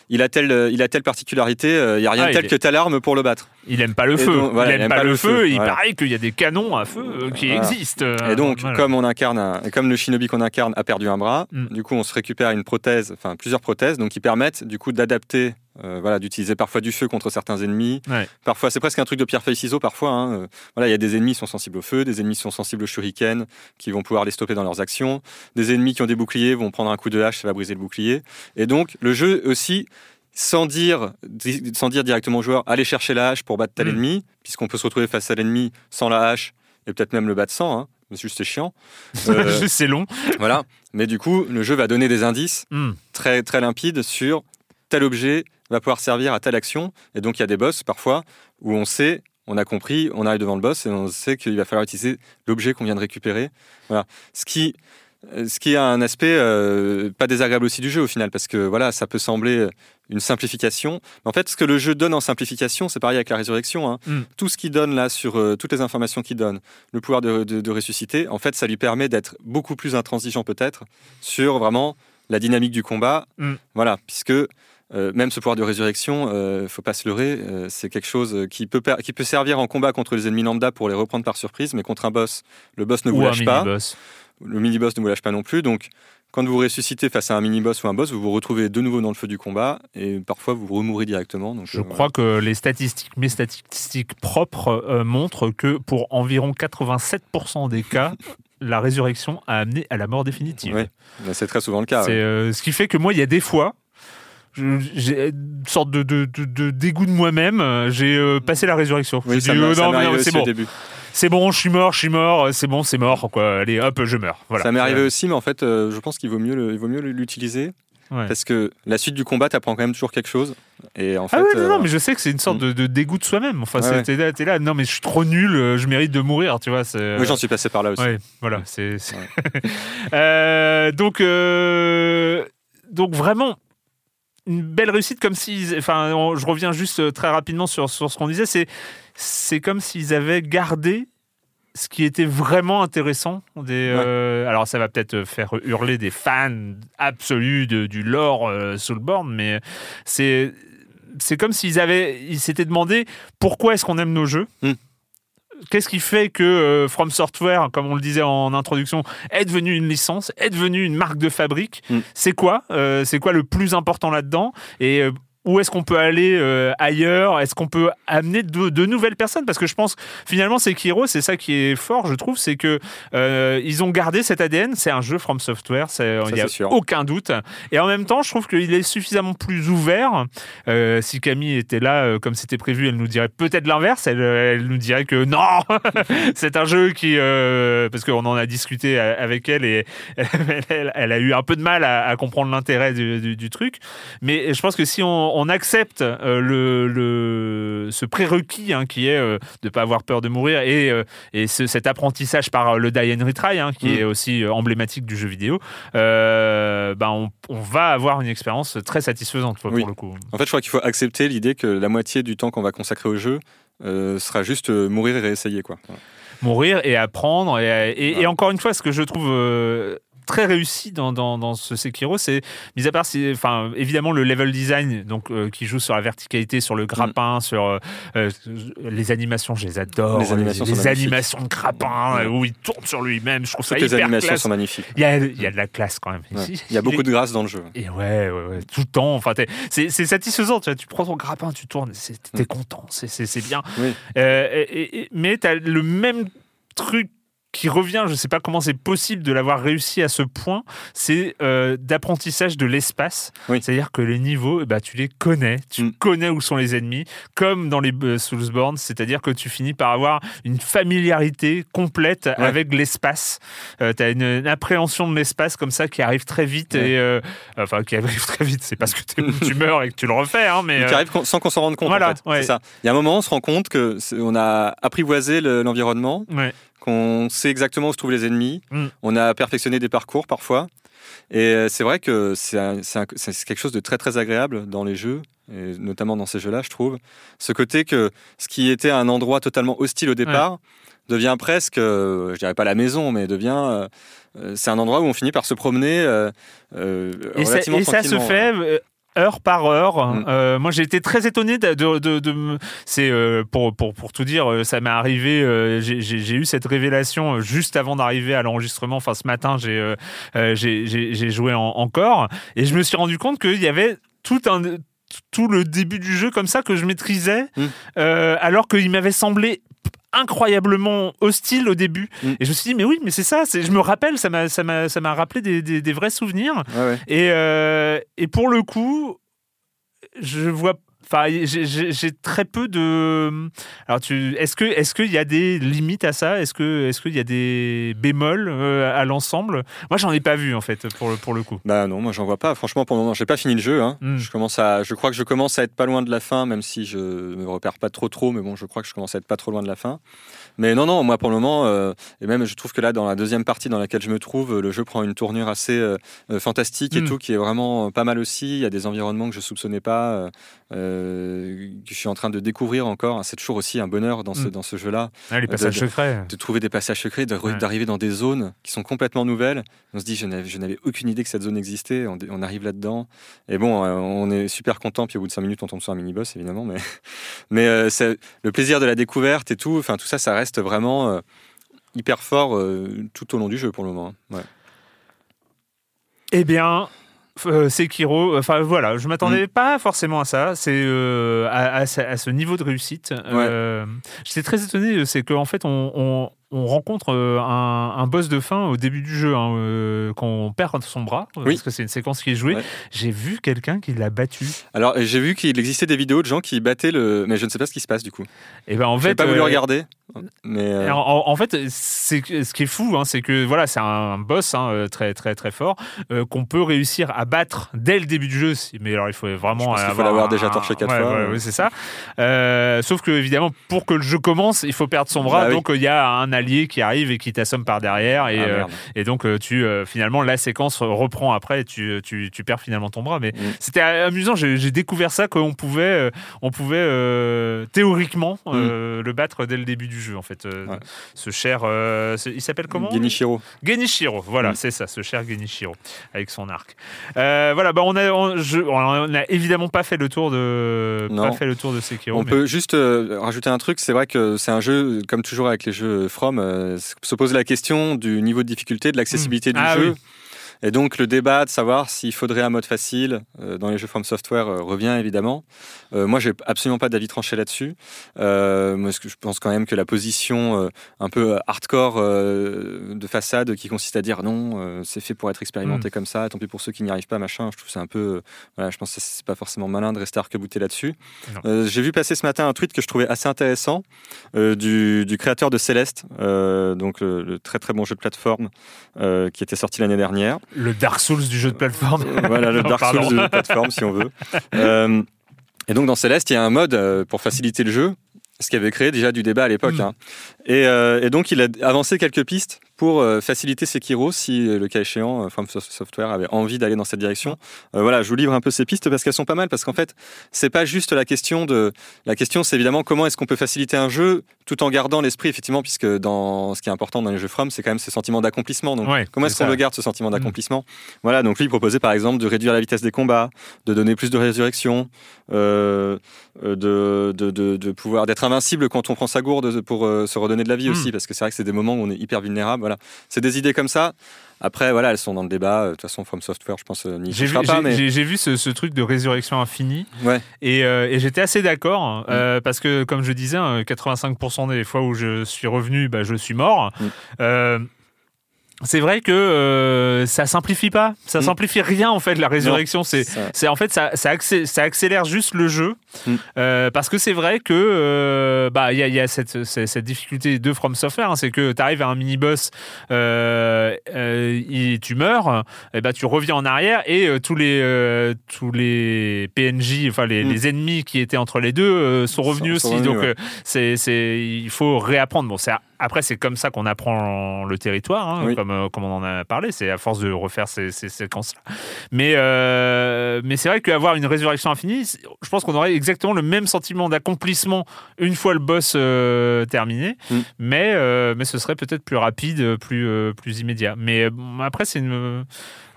Speaker 2: il a telle, il a telle particularité. Euh, il y a rien
Speaker 1: Ah,
Speaker 2: de tel
Speaker 1: est-
Speaker 2: que telle arme pour le battre.
Speaker 1: Il aime pas le
Speaker 2: Et
Speaker 1: feu.
Speaker 2: donc, voilà,
Speaker 1: il aime pas, le feu. Il
Speaker 2: voilà.
Speaker 1: paraît qu'il y a des canons à feu euh, qui
Speaker 2: Voilà.
Speaker 1: existent.
Speaker 2: Et donc, comme on incarne, un- comme le shinobi qu'on incarne a perdu un bras,
Speaker 1: Mm.
Speaker 2: du coup, on se récupère une prothèse, enfin plusieurs prothèses, donc qui permettent du coup d'adapter, euh, voilà, d'utiliser parfois du feu contre certains ennemis.
Speaker 1: Ouais.
Speaker 2: Parfois, c'est presque un truc de pierre feuille ciseaux. Parfois, hein, euh, voilà, il y a des ennemis qui sont sensibles au feu, des ennemis qui sont sensibles au shuriken, qui vont pouvoir les stopper dans leurs actions. Des ennemis qui ont des boucliers vont prendre un coup de hache, ça va briser le bouclier. Et donc, le jeu aussi. Sans dire, di- sans dire directement au joueur, allez chercher la hache pour battre tel
Speaker 1: Mm.
Speaker 2: ennemi, puisqu'on peut se retrouver face à l'ennemi sans la hache et peut-être même le battre sans. Hein. C'est juste c'est chiant. Euh,
Speaker 1: c'est long.
Speaker 2: voilà. Mais du coup, le jeu va donner des indices
Speaker 1: Hmm.
Speaker 2: très, très limpides sur tel objet va pouvoir servir à telle action. Et donc, il y a des boss parfois où on sait, on a compris, on arrive devant le boss et on sait qu'il va falloir utiliser l'objet qu'on vient de récupérer. Voilà. Ce qui, ce qui a un aspect euh, pas désagréable aussi du jeu au final, parce que voilà, ça peut sembler une simplification. Mais en fait, ce que le jeu donne en simplification, c'est pareil avec la résurrection. hein.
Speaker 1: Mm.
Speaker 2: Tout ce qu'il donne là sur euh, toutes les informations qu'il donne, le pouvoir de, de- de ressusciter, en fait, ça lui permet d'être beaucoup plus intransigeant peut-être sur vraiment la dynamique du combat.
Speaker 1: Mm.
Speaker 2: Voilà, puisque euh, même ce pouvoir de résurrection, euh, faut pas se leurrer, euh, c'est quelque chose qui peut, qui peut servir en combat contre les ennemis lambda pour les reprendre par surprise, mais contre un boss, le boss ne vous
Speaker 1: Ou un
Speaker 2: lâche pas, le mini-boss ne vous lâche pas non plus, donc quand vous ressuscitez face à un mini-boss ou un boss, vous vous retrouvez de nouveau dans le feu du combat, et parfois vous remourrez directement. Donc,
Speaker 1: Je
Speaker 2: euh,
Speaker 1: crois que les statistiques, mes statistiques propres euh, montrent que pour environ 87% des cas, la résurrection a amené à la mort définitive.
Speaker 2: Ouais, mais c'est très souvent le cas.
Speaker 1: C'est
Speaker 2: ouais.
Speaker 1: euh, ce qui fait que moi, il y a des fois, j'ai une sorte de, de- de- de dégoût de moi-même. euh, J'ai euh, passé la résurrection.
Speaker 2: Oui,
Speaker 1: J'ai
Speaker 2: ça
Speaker 1: dit,
Speaker 2: m'est-
Speaker 1: euh, non, c'est bon,
Speaker 2: début.
Speaker 1: c'est bon, je suis mort, je suis mort, euh, c'est bon, c'est mort, quoi. Allez, hop, je meurs. Voilà.
Speaker 2: Ça m'est arrivé
Speaker 1: Euh,
Speaker 2: aussi, mais en fait, euh, je pense qu'il vaut mieux le- il vaut mieux l'utiliser.
Speaker 1: Ouais.
Speaker 2: Parce que la suite du combat, t'apprends quand même toujours quelque chose. Et en fait,
Speaker 1: Ah ouais, non,
Speaker 2: euh,
Speaker 1: non, mais je sais que c'est une sorte
Speaker 2: Mm.
Speaker 1: de, de dégoût de soi-même. Enfin,
Speaker 2: Ouais,
Speaker 1: t'es là, là, non, mais je suis trop nul, euh, je mérite de mourir, tu vois.
Speaker 2: oui, j'en suis passé par là aussi.
Speaker 1: Voilà, c'est. Euh, donc, euh, donc vraiment une belle réussite, comme si, enfin, on- je reviens juste euh, très rapidement sur, sur ce qu'on disait, c'est c'est comme s'ils avaient gardé ce qui était vraiment intéressant. Des, euh, alors, ça va peut-être faire hurler des fans absolus de- du lore euh, Soulborn, mais c'est c'est comme s'ils avaient, ils s'étaient demandé pourquoi est-ce qu'on aime nos jeux.
Speaker 2: Hmm.
Speaker 1: Qu'est-ce qui fait que euh, From Software, comme on le disait en introduction, est devenu une licence, est devenu une marque de fabrique
Speaker 2: Hmm.
Speaker 1: C'est quoi Euh, C'est quoi le plus important là-dedans? Et euh, où est-ce qu'on peut aller euh, ailleurs? Est-ce qu'on peut amener de, nouvelles personnes? Parce que je pense finalement Sekiro, c'est ça qui est fort, je trouve, c'est que euh, ils ont gardé cet ADN. C'est un jeu From Software, il n'y a aucun doute. Et en même temps, je trouve qu'il est suffisamment plus ouvert. Euh, si Camille était là, comme c'était prévu, elle nous dirait peut-être l'inverse. Elle, nous dirait que non, c'est un jeu qui, parce qu'on en a discuté avec elle et elle, a eu un peu de mal à, comprendre l'intérêt du, truc. Mais je pense que si on on accepte euh, le, ce prérequis hein, qui est euh, de ne pas avoir peur de mourir et, euh, et cet apprentissage par le die and retry hein, qui mm. est aussi emblématique du jeu vidéo, ben on, va avoir une expérience très satisfaisante pour, le coup.
Speaker 2: En fait, je crois qu'il faut accepter l'idée que la moitié du temps qu'on va consacrer au jeu sera juste mourir et réessayer. Quoi.
Speaker 1: Mourir et apprendre. Et, et, encore une fois, ce que je trouve très réussi dans, dans, ce Sekiro, c'est, mis à part, enfin, évidemment, le level design, donc, euh, qui joue sur la verticalité, sur le grappin, mm. sur euh, euh, les animations, je les adore. Les animations, les, animations de grappin, où il tourne sur lui-même, je trouve ça hyper
Speaker 2: les animations
Speaker 1: classe.
Speaker 2: sont magnifiques.
Speaker 1: Il y, a, il y a de la classe quand même.
Speaker 2: Ici. Il y a beaucoup de grâce dans le jeu.
Speaker 1: Et ouais, ouais, tout le temps. Enfin, c'est, satisfaisant. Tu, vois, tu prends ton grappin, tu tournes, t'es mm. content, c'est, bien. mais tu as le même truc qui revient, je ne sais pas comment c'est possible de l'avoir réussi à ce point, c'est euh, d'apprentissage de l'espace. C'est-à-dire que les niveaux, bah, tu les connais, tu mm. connais où sont les ennemis, comme dans les euh, Soulsborne, c'est-à-dire que tu finis par avoir une familiarité complète avec l'espace. Euh, tu as une, appréhension de l'espace comme ça qui arrive très vite, et, enfin qui arrive très vite, c'est parce que tu meurs et que tu le refais. Hein, mais,
Speaker 2: qui arrive sans qu'on s'en rende compte.
Speaker 1: Voilà,
Speaker 2: en fait. ça. Il y a un moment, on se rend compte qu'on a apprivoisé l'environnement qu'on sait exactement où se trouvent les ennemis. Mm. On a perfectionné des parcours parfois. Et euh, c'est vrai que c'est quelque chose de très très agréable dans les jeux, et notamment dans ces jeux-là, je trouve. Ce côté que ce qui était un endroit totalement hostile au départ devient presque, euh, je dirais pas la maison, mais devient. Euh, c'est un endroit où on finit par se promener euh,
Speaker 1: et relativement ça, et ça se fait heure par heure. Mm. Euh, moi, j'ai été très étonné de, de, c'est euh, pour, pour, pour tout dire, euh, ça m'est arrivé. j'ai eu cette révélation juste avant d'arriver à l'enregistrement. Enfin, ce matin, j'ai j'ai joué encore et je me suis rendu compte qu'il y avait tout un tout le début du jeu comme ça que je maîtrisais, mm. alors qu'il m'avait semblé incroyablement hostile au début. Mm. Et je me suis dit, mais oui, mais c'est ça, je me rappelle, ça m'a, ça m'a, ça m'a rappelé des, des, vrais souvenirs. Et, euh, et pour le coup, je vois Enfin, j'ai très peu de. Alors, tu, est-ce que, est-ce qu'il y a des limites à ça? Est-ce que, est-ce qu'il y a des bémols euh, à l'ensemble? Moi, j'en ai pas vu en fait pour le pour le coup.
Speaker 2: Bah non, moi j'en vois pas. Franchement, pour le moment, j'ai pas fini le jeu. Hein. Hmm. Je commence à, je crois que je commence à être pas loin de la fin, même si je me repère pas trop trop. Mais bon, je crois que je commence à être pas trop loin de la fin. Mais non, non, moi pour le moment, euh, et même je trouve que là, dans la deuxième partie dans laquelle je me trouve, le jeu prend une tournure assez euh, fantastique et hmm. tout, qui est vraiment pas mal aussi. Il y a des environnements que je soupçonnais pas. Euh, que je suis en train de découvrir encore. C'est toujours aussi un bonheur dans ce, mm. dans ce jeu-là.
Speaker 1: Ah, les passages
Speaker 2: de,
Speaker 1: secrets.
Speaker 2: De trouver des passages secrets, d'arriver dans des zones qui sont complètement nouvelles. On se dit, je n'avais aucune idée que cette zone existait. On, arrive là-dedans. Et bon, euh, on est super content. Puis au bout de 5 minutes, on tombe sur un mini-boss, évidemment. Mais, mais euh, le plaisir de la découverte et tout, enfin, tout ça, ça reste vraiment hyper fort tout au long du jeu pour le moment. Hein. Ouais.
Speaker 1: Eh bien, euh, Sekiro, enfin voilà, je m'attendais mm. pas forcément à ça. C'est euh, à, ce niveau de réussite. Euh, j'étais très étonné, c'est qu'en fait on, on rencontre euh, un, boss de fin au début du jeu, hein, euh, quand on perd son bras, euh, parce que c'est une séquence qui est jouée. J'ai vu quelqu'un qui l'a battu.
Speaker 2: Alors, j'ai vu qu'il existait des vidéos de gens qui battaient le. Mais je ne sais pas ce qui se passe du coup.
Speaker 1: Et eh ben en fait,
Speaker 2: pas voulu regarder. Mais
Speaker 1: en, fait, ce qui est fou, hein, c'est que voilà, c'est un boss hein, très très très fort qu'on peut réussir à battre dès le début du jeu. Mais alors, il faut vraiment.
Speaker 2: il faut l'avoir déjà torché quatre fois.
Speaker 1: C'est ça. sauf que évidemment, pour que le jeu commence, il faut perdre son bras. Bah donc, il y a un allié qui arrive et qui t'assomme par derrière. Et, ah, euh, et donc, euh, tu, euh, finalement, la séquence reprend après et tu, tu, tu perds finalement ton bras. Mais mm. c'était amusant. J'ai découvert ça qu'on pouvait, on pouvait théoriquement mm. le battre dès le début du jeu, en fait. Ce cher. il s'appelle comment
Speaker 2: Genichiro.
Speaker 1: Genichiro, voilà, mm. c'est ça, ce cher Genichiro, avec son arc. voilà, bah, on, a, on, on a évidemment pas fait le tour de, pas fait le tour de Sekiro.
Speaker 2: On peut juste rajouter un truc. C'est vrai que c'est un jeu, comme toujours avec les jeux From, se pose la question du niveau de difficulté, de l'accessibilité du ah jeu. Et donc le débat de savoir s'il faudrait un mode facile dans les jeux From Software revient évidemment. moi, j'ai absolument pas d'avis tranché là-dessus. moi, je pense quand même que la position un peu hardcore de façade qui consiste à dire non, c'est fait pour être expérimenté mm. comme ça, tant pis pour ceux qui n'y arrivent pas, machin. Je trouve c'est un peu, voilà, je pense que c'est pas forcément malin de rester arc là-dessus. j'ai vu passer ce matin un tweet que je trouvais assez intéressant du, du, créateur de Céleste, donc le, très très bon jeu de plateforme qui était sorti l'année dernière.
Speaker 1: Le Dark Souls du jeu de plateforme.
Speaker 2: voilà, le Dark Souls de plateforme, si on veut. Euh, et donc dans Céleste, il y a un mode euh, pour faciliter le jeu, ce qui avait créé déjà du débat à l'époque. Mm. Hein. Et, euh, et, donc il a avancé quelques pistes pour euh, faciliter Sekiro si euh, le cas échéant euh, From Software avait envie d'aller dans cette direction. voilà, je vous livre un peu ces pistes parce qu'elles sont pas mal parce qu'en fait, c'est pas juste la question de la question c'est évidemment comment est-ce qu'on peut faciliter un jeu tout en gardant l'esprit effectivement puisque dans ce qui est important dans les jeux From, c'est quand même ce sentiment d'accomplissement. Donc comment est-ce qu'on le garde ce sentiment mm. d'accomplissement? Voilà, donc lui il proposait par exemple de réduire la vitesse des combats, de donner plus de résurrection, de, de, de, de, pouvoir d'être invincible quand on prend sa gourde pour se redonner de la vie mm. aussi parce que c'est vrai que c'est des moments où on est hyper vulnérable c'est des idées comme ça. Après, voilà, elles sont dans le débat. De toute façon, From Software, je pense, euh, n'y
Speaker 1: j'ai vu,
Speaker 2: pas.
Speaker 1: J'ai vu ce, truc de résurrection infinie.
Speaker 2: Ouais.
Speaker 1: Et, euh, j'étais assez d'accord. Hein, mm. euh, parce que, comme je disais, 85% hein, des fois où je suis revenu, bah, je suis mort. Mm c'est vrai que euh, ça simplifie pas, ça mm. simplifie rien en fait la résurrection. C'est, c'est en fait ça, ça, accélère, juste le jeu mm. euh, parce que c'est vrai que euh, bah il y a, cette, cette, difficulté de From Software, hein, c'est que tu arrives à un mini boss, et tu meurs, et bah tu reviens en arrière et tous les tous les PNJ, enfin les, mm. les, ennemis qui étaient entre les deux sont revenus aussi. Donc c'est, c'est il faut réapprendre. Bon c'est après, c'est comme ça qu'on apprend le territoire, hein, comme, euh, comme, on en a parlé. C'est à force de refaire ces, séquences-là. Mais, euh, mais c'est vrai qu'avoir une résurrection infinie, je pense qu'on aurait exactement le même sentiment d'accomplissement une fois le boss euh, terminé. Mm. Mais, mais ce serait peut-être plus rapide, plus, plus immédiat. Mais après, c'est une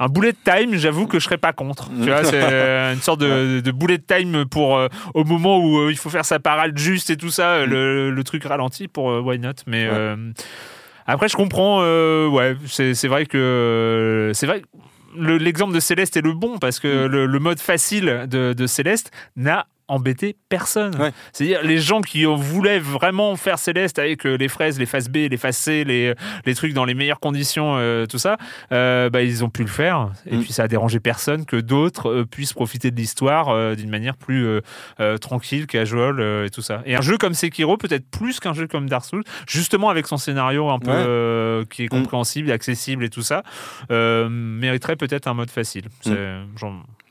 Speaker 1: un bullet time, j'avoue que je serais pas contre. Tu vois, c'est une sorte de, de, bullet time pour au moment où il faut faire sa parade juste et tout ça, le, le, truc ralenti pour why not. Mais euh, après, je comprends. Euh, ouais, c'est vrai que c'est vrai. L'exemple de Céleste est le bon parce que mm. le, mode facile de, de Céleste n'a embêter personne. C'est-à-dire les gens qui voulaient vraiment faire Céleste avec euh, les fraises, les faces B, les faces C, les, les trucs dans les meilleures conditions, euh, tout ça, euh, bah, ils ont pu le faire. Et mm. puis ça a dérangé personne que d'autres puissent profiter de l'histoire d'une manière plus tranquille, casual et tout ça. Et un jeu comme Sekiro, peut-être plus qu'un jeu comme Dark Souls, justement avec son scénario un peu qui est mm. compréhensible, accessible et tout ça, mériterait peut-être un mode facile.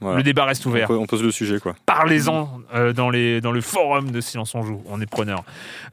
Speaker 1: Le débat reste ouvert.
Speaker 2: On, pose le sujet, quoi.
Speaker 1: Parlez-en euh, dans, les, dans le forum de Silence on Joue. On est preneur.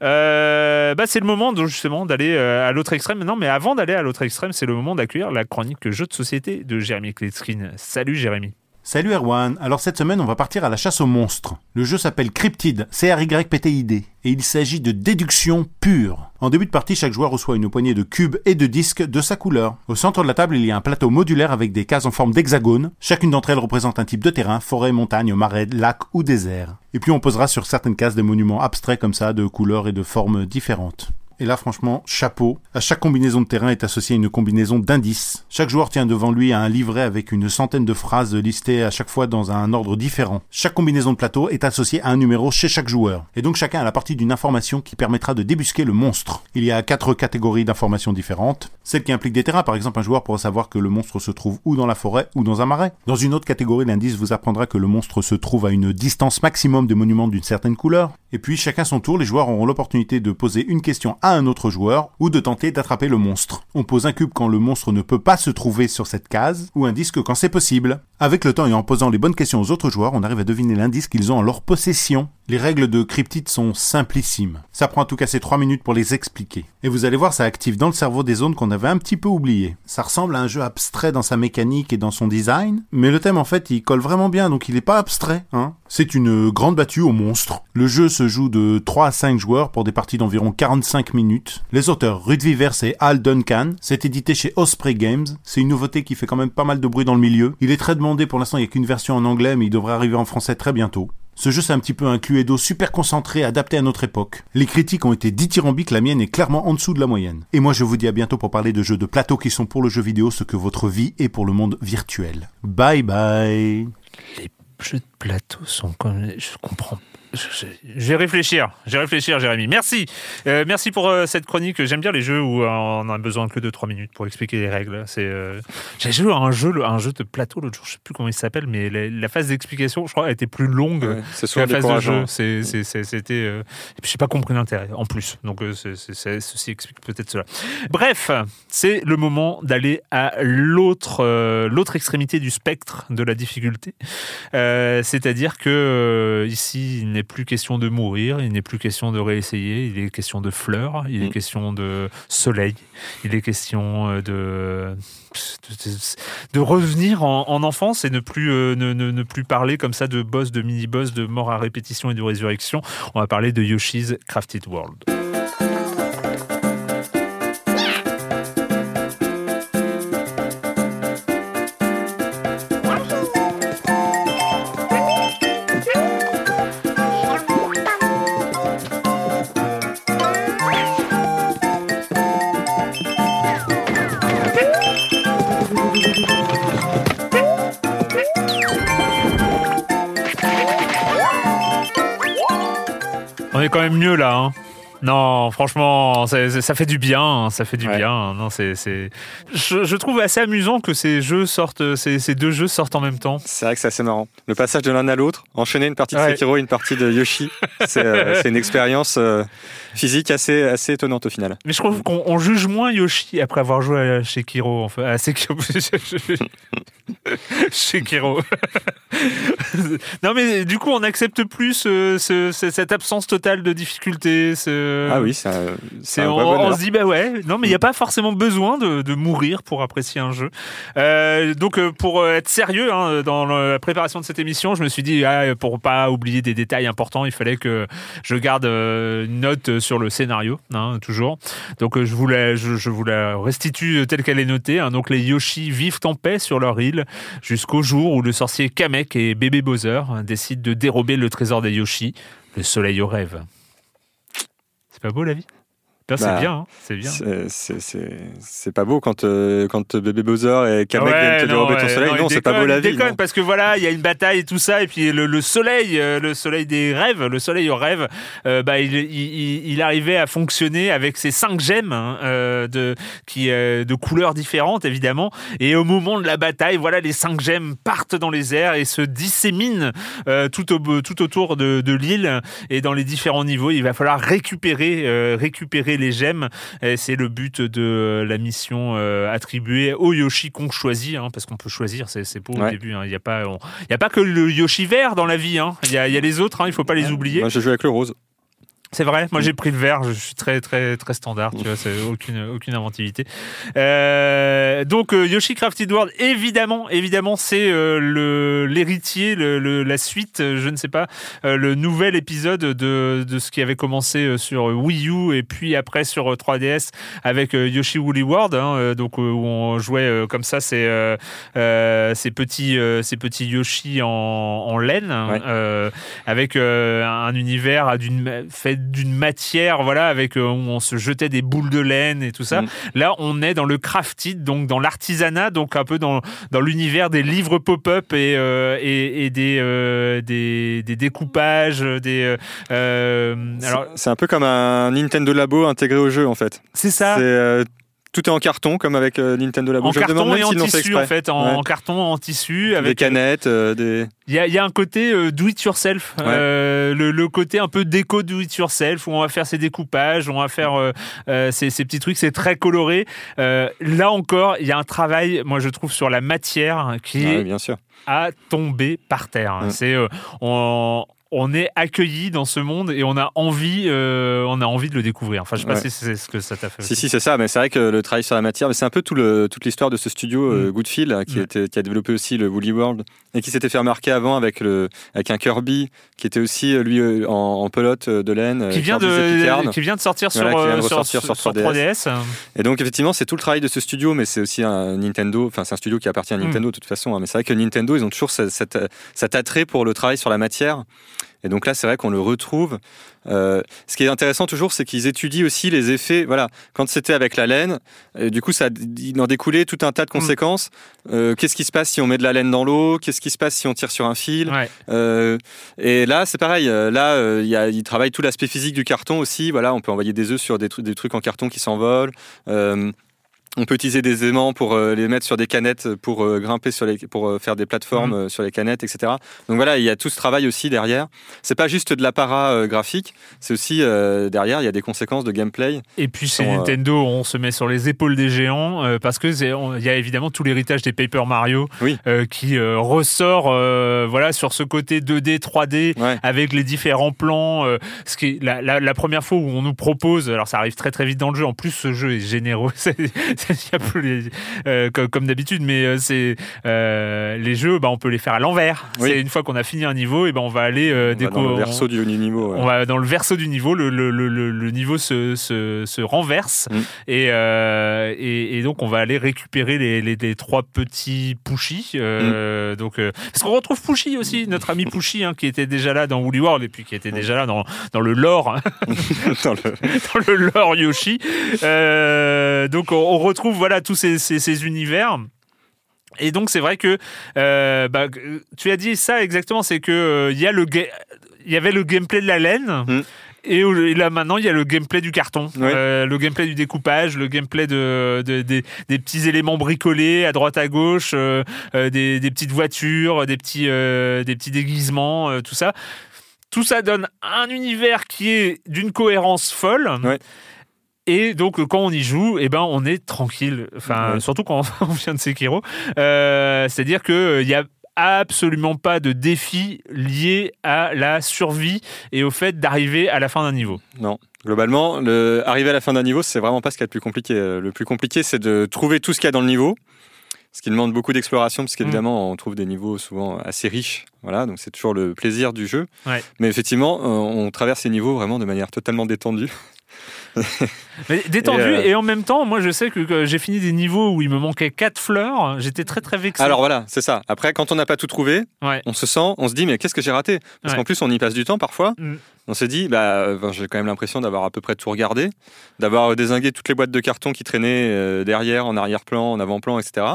Speaker 1: Euh, bah, c'est le moment justement d'aller euh, à l'autre extrême. Non, mais avant d'aller à l'autre extrême, c'est le moment d'accueillir la chronique jeu de société de Jérémy Kletskin. Salut Jérémy.
Speaker 3: Salut Erwan, alors cette semaine on va partir à la chasse aux monstres. Le jeu s'appelle Cryptid, C-R-Y-P-T-I-D, et il s'agit de déduction pure. En début de partie, chaque joueur reçoit une poignée de cubes et de disques de sa couleur. Au centre de la table, il y a un plateau modulaire avec des cases en forme d'hexagone. Chacune d'entre elles représente un type de terrain, forêt, montagne, marais, lac ou désert. Et puis on posera sur certaines cases des monuments abstraits comme ça, de couleurs et de formes différentes. Et là, franchement, chapeau. À chaque combinaison de terrain est associée une combinaison d'indices. Chaque joueur tient devant lui un livret avec une centaine de phrases listées à chaque fois dans un ordre différent. Chaque combinaison de plateau est associée à un numéro chez chaque joueur. Et donc chacun a la partie d'une information qui permettra de débusquer le monstre. Il y a quatre catégories d'informations différentes. Celle qui implique des terrains, par exemple, un joueur pourra savoir que le monstre se trouve ou dans la forêt ou dans un marais. Dans une autre catégorie, l'indice vous apprendra que le monstre se trouve à une distance maximum des monuments d'une certaine couleur. Et puis, chacun son tour, les joueurs auront l'opportunité de poser une question à un autre joueur ou de tenter d'attraper le monstre. On pose un cube quand le monstre ne peut pas se trouver sur cette case ou un disque quand c'est possible. Avec le temps et en posant les bonnes questions aux autres joueurs, on arrive à deviner l'indice qu'ils ont en leur possession. Les règles de Cryptid sont simplissimes. Ça prend en tout cas ces 3 minutes pour les expliquer. Et vous allez voir, ça active dans le cerveau des zones qu'on avait un petit peu oubliées. Ça ressemble à un jeu abstrait dans sa mécanique et dans son design, mais le thème en fait il colle vraiment bien, donc il est pas abstrait. Hein C'est une grande battue au monstre. Le jeu se joue de 3 à 5 joueurs pour des parties d'environ 45 minutes. Les auteurs Ruth Vivers et Al Duncan. C'est édité chez Osprey Games. C'est une nouveauté qui fait quand même pas mal de bruit dans le milieu. Il est très demandé pour l'instant, il n'y a qu'une version en anglais, mais il devrait arriver en français très bientôt. Ce jeu c'est un petit peu un Cluedo super concentré, adapté à notre époque. Les critiques ont été dithyrambiques, la mienne est clairement en dessous de la moyenne. Et moi je vous dis à bientôt pour parler de jeux de plateau qui sont pour le jeu vidéo ce que votre vie est pour le monde virtuel. Bye bye
Speaker 1: Les jeux de plateau sont comme... Je comprends je, vais réfléchir, je vais réfléchir, Jérémy. Merci, euh, merci pour euh, cette chronique. J'aime bien les jeux où euh, on a besoin que de 3 minutes pour expliquer les règles. C'est, j'ai joué à un jeu, un jeu de plateau l'autre jour, je sais plus comment il s'appelle, mais la, phase d'explication, je crois, a été plus longue que la phase de jeu. C'est, c'était, je n'ai pas compris l'intérêt en plus. Donc ceci explique peut-être cela. Bref, c'est le moment d'aller à l'autre, l'autre extrémité du spectre de la difficulté. c'est-à-dire que ici, il n'est plus question de mourir, il n'est plus question de réessayer, il est question de fleurs, il est mm. question de soleil, il est question euh, de, de, revenir en, enfance et ne plus, euh, ne, ne, plus parler comme ça de boss, de mini-boss, de mort à répétition et de résurrection. On va parler de Yoshi's Crafted World. On est quand même mieux là. Hein. Non, franchement, ça, fait du bien, ça fait du bien. Non, c'est, je, trouve assez amusant que ces jeux sortent, ces, deux jeux sortent en même temps.
Speaker 2: C'est vrai que c'est assez marrant. Le passage de l'un à l'autre, enchaîner une partie de Sekiro et une partie de Yoshi, c'est, euh, une expérience euh, physique assez, assez étonnante au final.
Speaker 1: Mais je trouve qu'on juge moins Yoshi après avoir joué à Sekiro, enfin, à Sekiro. Sekiro. non, mais du coup, on accepte plus euh, cette absence totale de difficulté. Ce...
Speaker 2: Ah oui, c'est
Speaker 1: on, on se dit, bah ouais, non, mais il n'y a pas forcément besoin de, de, mourir pour apprécier un jeu. Euh, donc, euh, pour être sérieux hein, dans la préparation de cette émission, je me suis dit, ah, pour pas oublier des détails importants, il fallait que je garde une note sur le scénario, hein, toujours. Donc, je vous, la, je, restitue telle qu'elle est notée. Hein. Donc, les Yoshi vivent en paix sur leur île jusqu'au jour où le sorcier Kamek et bébé Bowser décident de dérober le trésor des Yoshi, le soleil au rêve. C'est pas beau la vie? C'est bah, bien, hein, c'est bien.
Speaker 2: C'est pas beau quand, euh, quand bébé Bowser et Kamek viennent te dérober ton soleil. Non, c'est pas beau la vie.
Speaker 1: Déconne parce que voilà, il y a une bataille et tout ça, et puis le, soleil, euh, le soleil des rêves, le soleil au rêve, euh, bah, il, il, arrivait à fonctionner avec ses cinq gemmes hein, de, qui, de couleurs différentes évidemment. Et au moment de la bataille, voilà, les cinq gemmes partent dans les airs et se disséminent tout, au, tout autour de, de l'île et dans les différents niveaux. Il va falloir récupérer, récupérer les gemmes. C'est le but de la mission euh, attribuée au Yoshi qu'on choisit, hein, parce qu'on peut choisir, c'est beau au début. Hein. Il n'y a, pas, a pas que le Yoshi vert dans la vie, hein. il y, a, les autres, il ne faut pas les oublier.
Speaker 2: Moi, je joue avec le rose.
Speaker 1: C'est vrai, moi j'ai pris le vert, je suis très très très standard, tu vois, c'est aucune aucune inventivité. Euh, donc euh, Yoshi Crafted World, évidemment, évidemment, c'est euh, le l'héritier, le, la suite, je ne sais pas, le nouvel épisode de, de ce qui avait commencé sur Wii U et puis après sur 3DS avec Yoshi Woolly World, hein, donc où on jouait comme ça ces ces petits ces petits Yoshi en, en laine, hein, avec un univers d'une fait d'une matière, voilà, avec euh, où on se jetait des boules de laine et tout ça. Mm. Là, on est dans le crafted, donc dans l'artisanat, donc un peu dans, dans l'univers des livres pop-up et, euh, et, des, euh, des, des, découpages, des.
Speaker 2: alors, c'est un peu comme un Nintendo Labo intégré au jeu, en fait.
Speaker 1: C'est ça.
Speaker 2: Tout est en carton, comme avec Nintendo Labo.
Speaker 1: En carton et en tissu, en fait. En, carton, en tissu. Avec,
Speaker 2: des canettes, des...
Speaker 1: Il y, a, un côté euh, do it yourself, euh, le, côté un peu déco do it yourself où on va faire ses découpages, on va faire euh, ces, petits trucs, c'est très coloré. là encore, il y a un travail, moi je trouve, sur la matière qui
Speaker 2: bien sûr.
Speaker 1: a tombé par terre. C'est on, on est accueilli dans ce monde et on a envie, euh, on a envie de le découvrir. Enfin, je sais pas si c'est ce que ça t'a fait.
Speaker 2: Si, si, c'est ça. Mais c'est vrai que le travail sur la matière, mais c'est un peu tout le, toute l'histoire de ce studio euh, mm. Goodfield qui, était, qui, a développé aussi le Woolly World et qui s'était fait remarquer avant avec, le, avec un Kirby qui était aussi euh, lui en, pelote de laine.
Speaker 1: Qui vient, de, qui vient de sortir sur, sur, sur, 3DS.
Speaker 2: Et donc, effectivement, c'est tout le travail de ce studio, mais c'est aussi un Nintendo. Enfin, c'est un studio qui appartient à mm. Nintendo de toute façon. Hein. mais c'est vrai que Nintendo, ils ont toujours cet, cet attrait pour le travail sur la matière. Et donc là, c'est vrai qu'on le retrouve. Euh, ce qui est intéressant toujours, c'est qu'ils étudient aussi les effets. Voilà, quand c'était avec la laine, euh, du coup, ça, il en découlait tout un tas de mm. conséquences. Euh, qu'est-ce qui se passe si on met de la laine dans l'eau? Qu'est-ce qui se passe si on tire sur un fil? Et là, c'est pareil. Là, il, y a, il travaille tout l'aspect physique du carton aussi. Voilà, on peut envoyer des œufs sur des, des trucs en carton qui s'envolent. On peut utiliser des aimants pour euh, les mettre sur des canettes pour euh, grimper sur les, pour euh, faire des plateformes mhm. sur les canettes, etc. Donc voilà, il y a tout ce travail aussi derrière. C'est pas juste de l'apparat graphique, c'est aussi derrière il y a des conséquences de gameplay.
Speaker 1: Et puis chez Nintendo, on se met sur les épaules des géants parce que il y a évidemment tout l'héritage des Paper Mario qui ressort, voilà, sur ce côté 2D, 3D avec les différents plans. ce qui est la, la, première fois où on nous propose, alors ça arrive très très vite dans le jeu. En plus, ce jeu est généreux. Euh, comme, d'habitude, mais euh, c'est euh, les jeux, bah, on peut les faire à l'envers. C'est une fois qu'on a fini un niveau, et ben on va aller
Speaker 2: dans le verso du niveau.
Speaker 1: On va dans le verso du niveau, le, le, le, niveau se, se, se renverse mm. et, et, et, donc on va aller récupérer les, les, trois petits Pushy. Mm. Donc parce qu'on retrouve Pushy aussi, notre ami Pushy, hein, qui était déjà là dans Woolly World et puis qui était déjà là dans, dans le lore, dans, le... dans le lore Yoshi. donc on, retrouve voilà tous ces, univers. Et donc c'est vrai que euh, bah, tu as dit ça exactement, c'est que euh, il y a le il y avait le gameplay de la laine. Mm. Et là maintenant, il y a le gameplay du carton, euh, le gameplay du découpage, le gameplay de, des, petits éléments bricolés à droite à gauche, des, petites voitures, des petits, des petits déguisements, tout ça. Tout ça donne un univers qui est d'une cohérence folle. Et donc, quand on y joue, eh ben, on est tranquille. Enfin, surtout quand on vient de Sekiro. Euh, c'est-à-dire qu'il euh, n'y a absolument pas de défi lié à la survie et au fait d'arriver à la fin d'un niveau.
Speaker 2: Non. Globalement, le... arriver à la fin d'un niveau, c'est vraiment pas ce qu'il y a de plus compliqué. Le plus compliqué, c'est de trouver tout ce qu'il y a dans le niveau ce qui demande beaucoup d'exploration, parce qu'évidemment, mm. on trouve des niveaux souvent assez riches. Voilà, donc c'est toujours le plaisir du jeu. Mais effectivement, euh, on traverse ces niveaux vraiment de manière totalement détendue.
Speaker 1: Mais détendu et, euh, et, en même temps, moi je sais que, j'ai fini des niveaux où il me manquait quatre fleurs, j'étais très très vexé.
Speaker 2: Alors voilà, c'est ça. Après, quand on n'a pas tout trouvé, on se sent, on se dit mais qu'est-ce que j'ai raté? Parce qu'en plus on y passe du temps parfois. Mm. On s'est dit, bah, j'ai quand même l'impression d'avoir à peu près tout regardé, d'avoir désingué toutes les boîtes de carton qui traînaient euh, derrière, en arrière-plan, en avant-plan, etc.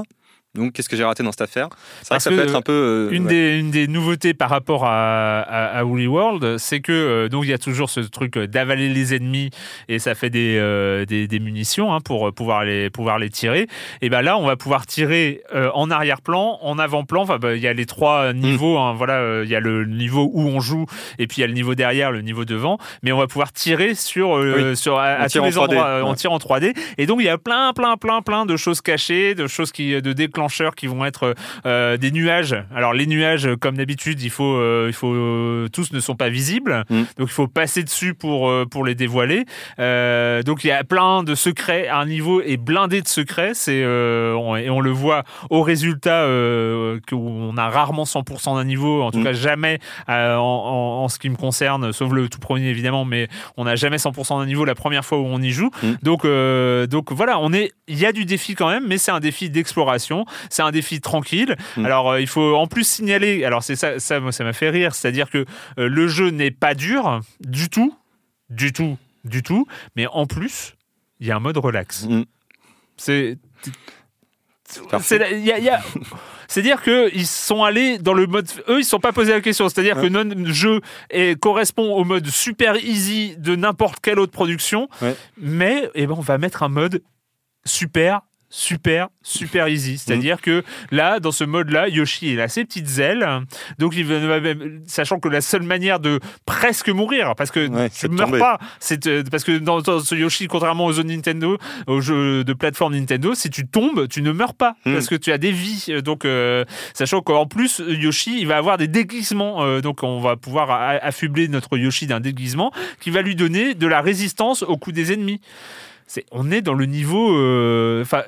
Speaker 2: Donc, qu'est-ce que j'ai raté dans cette affaire? C'est vrai que ça peut être un peu. Euh,
Speaker 1: une, des, une, des, nouveautés par rapport à, à, Woolly World, c'est que euh, donc il y a toujours ce truc d'avaler les ennemis et ça fait des, euh, des, des, munitions hein, pour pouvoir les, pouvoir les tirer. Et ben là, on va pouvoir tirer en arrière-plan, en avant-plan. Enfin, bah, il y a les trois niveaux. Hein, voilà, il y a le niveau où on joue et puis il y a le niveau derrière, le niveau devant. Mais on va pouvoir tirer sur, sur à, tous les endroits. On tire en 3D. Et donc il y a plein, plein, plein, plein de choses cachées, de choses qui de déclencheurs qui vont être euh, des nuages. Alors les nuages, comme d'habitude, il faut, euh, il faut euh, tous ne sont pas visibles, mm. donc il faut passer dessus pour pour les dévoiler. donc il y a plein de secrets. Un niveau est blindé de secrets. C'est et on le voit au résultat qu'on a rarement 100% d'un niveau, en tout mm. cas jamais en, ce qui me concerne, sauf le tout premier évidemment, mais on n'a jamais 100% d'un niveau la première fois où on y joue. Mm. Donc donc voilà, on est, il y a du défi quand même, mais c'est un défi d'exploration. C'est un défi tranquille. Mm. Alors, euh, il faut en plus signaler. Alors, c'est ça, ça, ça m'a fait rire. C'est-à-dire que euh, le jeu n'est pas dur du tout, du tout, du tout. Mais en plus, il y a un mode relax. Mm. C'est c'est-à-dire qu'ils sont allés dans le mode. Eux, ils ne sont pas posé la question. C'est-à-dire que notre jeu est, correspond au mode super easy de n'importe quelle autre production. Mais eh ben, on va mettre un mode super super, super easy. C'est-à-dire que là, dans ce mode-là, Yoshi, il a ses petites ailes. Donc, il sachant que la seule manière de presque mourir, parce que tu ne meurs pas, c'est euh, parce que dans, ce Yoshi, contrairement aux zones Nintendo, aux jeux de plateforme Nintendo, si tu tombes, tu ne meurs pas hmm. parce que tu as des vies. Donc, euh, sachant qu'en plus, Yoshi, il va avoir des déguisements. Euh, donc, on va pouvoir affubler notre Yoshi d'un déguisement qui va lui donner de la résistance au coup des ennemis on est dans le niveau. Euh, enfin.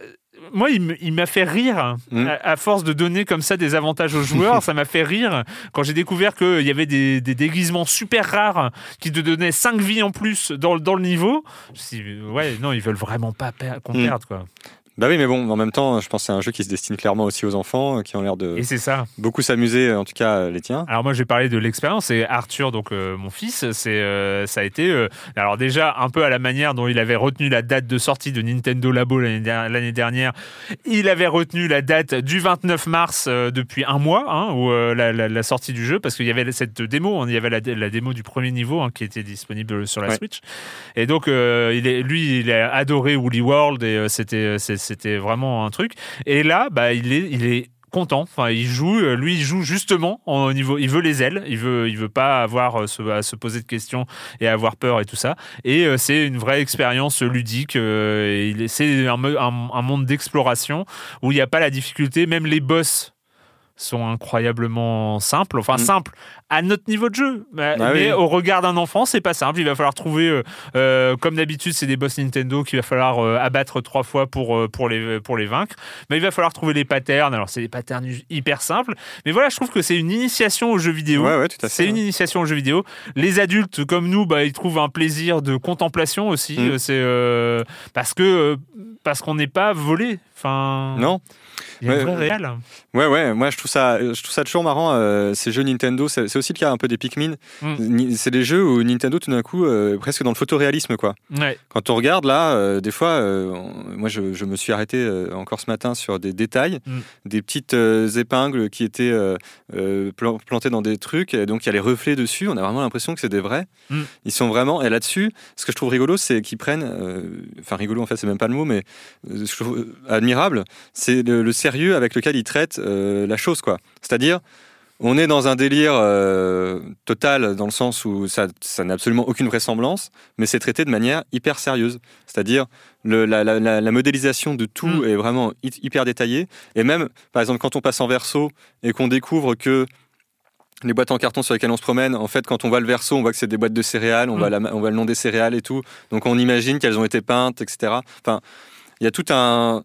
Speaker 1: moi, il m'a fait rire mmh. à, force de donner comme ça des avantages aux joueurs. ça m'a fait rire quand j'ai découvert qu'il y avait des, déguisements super rares qui te donnaient 5 vies en plus dans, dans le niveau. Je me suis dit, ouais, non, ils veulent vraiment pas qu'on mmh. perde, quoi.
Speaker 2: Bah oui, mais bon, en même temps, je pense que c'est un jeu qui se destine clairement aussi aux enfants, qui ont l'air de
Speaker 1: Et c'est ça.
Speaker 2: beaucoup s'amuser, en tout cas euh, les tiens.
Speaker 1: Alors moi, je vais parler de l'expérience. Et Arthur, donc euh, mon fils, c'est euh, ça a été euh, alors déjà un peu à la manière dont il avait retenu la date de sortie de Nintendo Labo l'année der- l'année dernière. Il avait retenu la date du 29 mars euh, depuis un mois, hein, où euh, la, la- la sortie du jeu, parce qu'il y avait cette démo, hein, il y avait la, la démo du premier niveau hein, qui était disponible sur la
Speaker 2: Ouais.
Speaker 1: Switch. Et donc euh, il est, lui, il a adoré Woolly World et euh, c'était c'était vraiment un truc. Et là, bah il est il est content. Enfin, il joue. euh, Lui, il joue justement au niveau. Il veut les ailes. Il veut. Il veut pas avoir euh, se- poser de questions et avoir peur et tout ça. Et euh, c'est une vraie expérience ludique. C'est un- un monde d'exploration où il n'y a pas la difficulté. Même les boss sont incroyablement simples. Enfin,
Speaker 2: Mm.
Speaker 1: simples à notre niveau de jeu. Mais,
Speaker 2: Ah
Speaker 1: mais
Speaker 2: oui.
Speaker 1: au regard d'un enfant, c'est pas simple. Il va falloir trouver, euh, euh, comme d'habitude, c'est des boss Nintendo qu'il va falloir euh, abattre trois fois pour, euh, pour, les, pour les vaincre. Mais il va falloir trouver les patterns. Alors, c'est des patterns hyper simples. Mais voilà, je trouve que c'est une initiation aux jeux vidéo.
Speaker 2: Ouais, ouais.
Speaker 1: C'est une initiation aux jeux vidéo. Les adultes comme nous, bah, ils trouvent un plaisir de contemplation aussi.
Speaker 2: Mm.
Speaker 1: C'est parce que parce qu'on n'est pas volé. Enfin,
Speaker 2: Non
Speaker 1: il y a un
Speaker 2: Ouais,
Speaker 1: vrai réel.
Speaker 2: Ouais, ouais, moi je trouve ça, je trouve ça toujours marrant, euh, ces jeux Nintendo. C'est c'est aussi le cas un peu des Pikmin.
Speaker 1: Mm.
Speaker 2: C'est des jeux où Nintendo, tout d'un coup, euh, presque dans le photoréalisme, quoi.
Speaker 1: Ouais.
Speaker 2: Quand on regarde là, euh, des fois, euh, moi je, je me suis arrêté encore ce matin sur des détails,
Speaker 1: Mm.
Speaker 2: des petites épingles qui étaient plan- plantées dans des trucs, et donc il y a les reflets dessus. On a vraiment l'impression que c'est des vrais.
Speaker 1: Mm.
Speaker 2: Ils sont vraiment. Et là-dessus, ce que je trouve rigolo, c'est qu'ils prennent, enfin rigolo en fait, c'est même pas le mot, mais ce que je trouve admirable, c'est le, le sérieux avec lequel ils traitent euh, la chose, quoi. C'est-à-dire. On est dans un délire euh, total dans le sens où ça, ça n'a absolument aucune vraisemblance, mais c'est traité de manière hyper sérieuse. C'est-à-dire la, la- la- la modélisation de tout
Speaker 1: Mm.
Speaker 2: est vraiment hy- hyper détaillée. Et même, par exemple, quand on passe en verso et qu'on découvre que les boîtes en carton sur lesquelles on se promène, en fait, quand on voit le verso, on voit que c'est des boîtes de céréales, on,
Speaker 1: Mm.
Speaker 2: voit la- on voit le nom des céréales et tout. Donc on imagine qu'elles ont été peintes, etc. Enfin, il y a tout un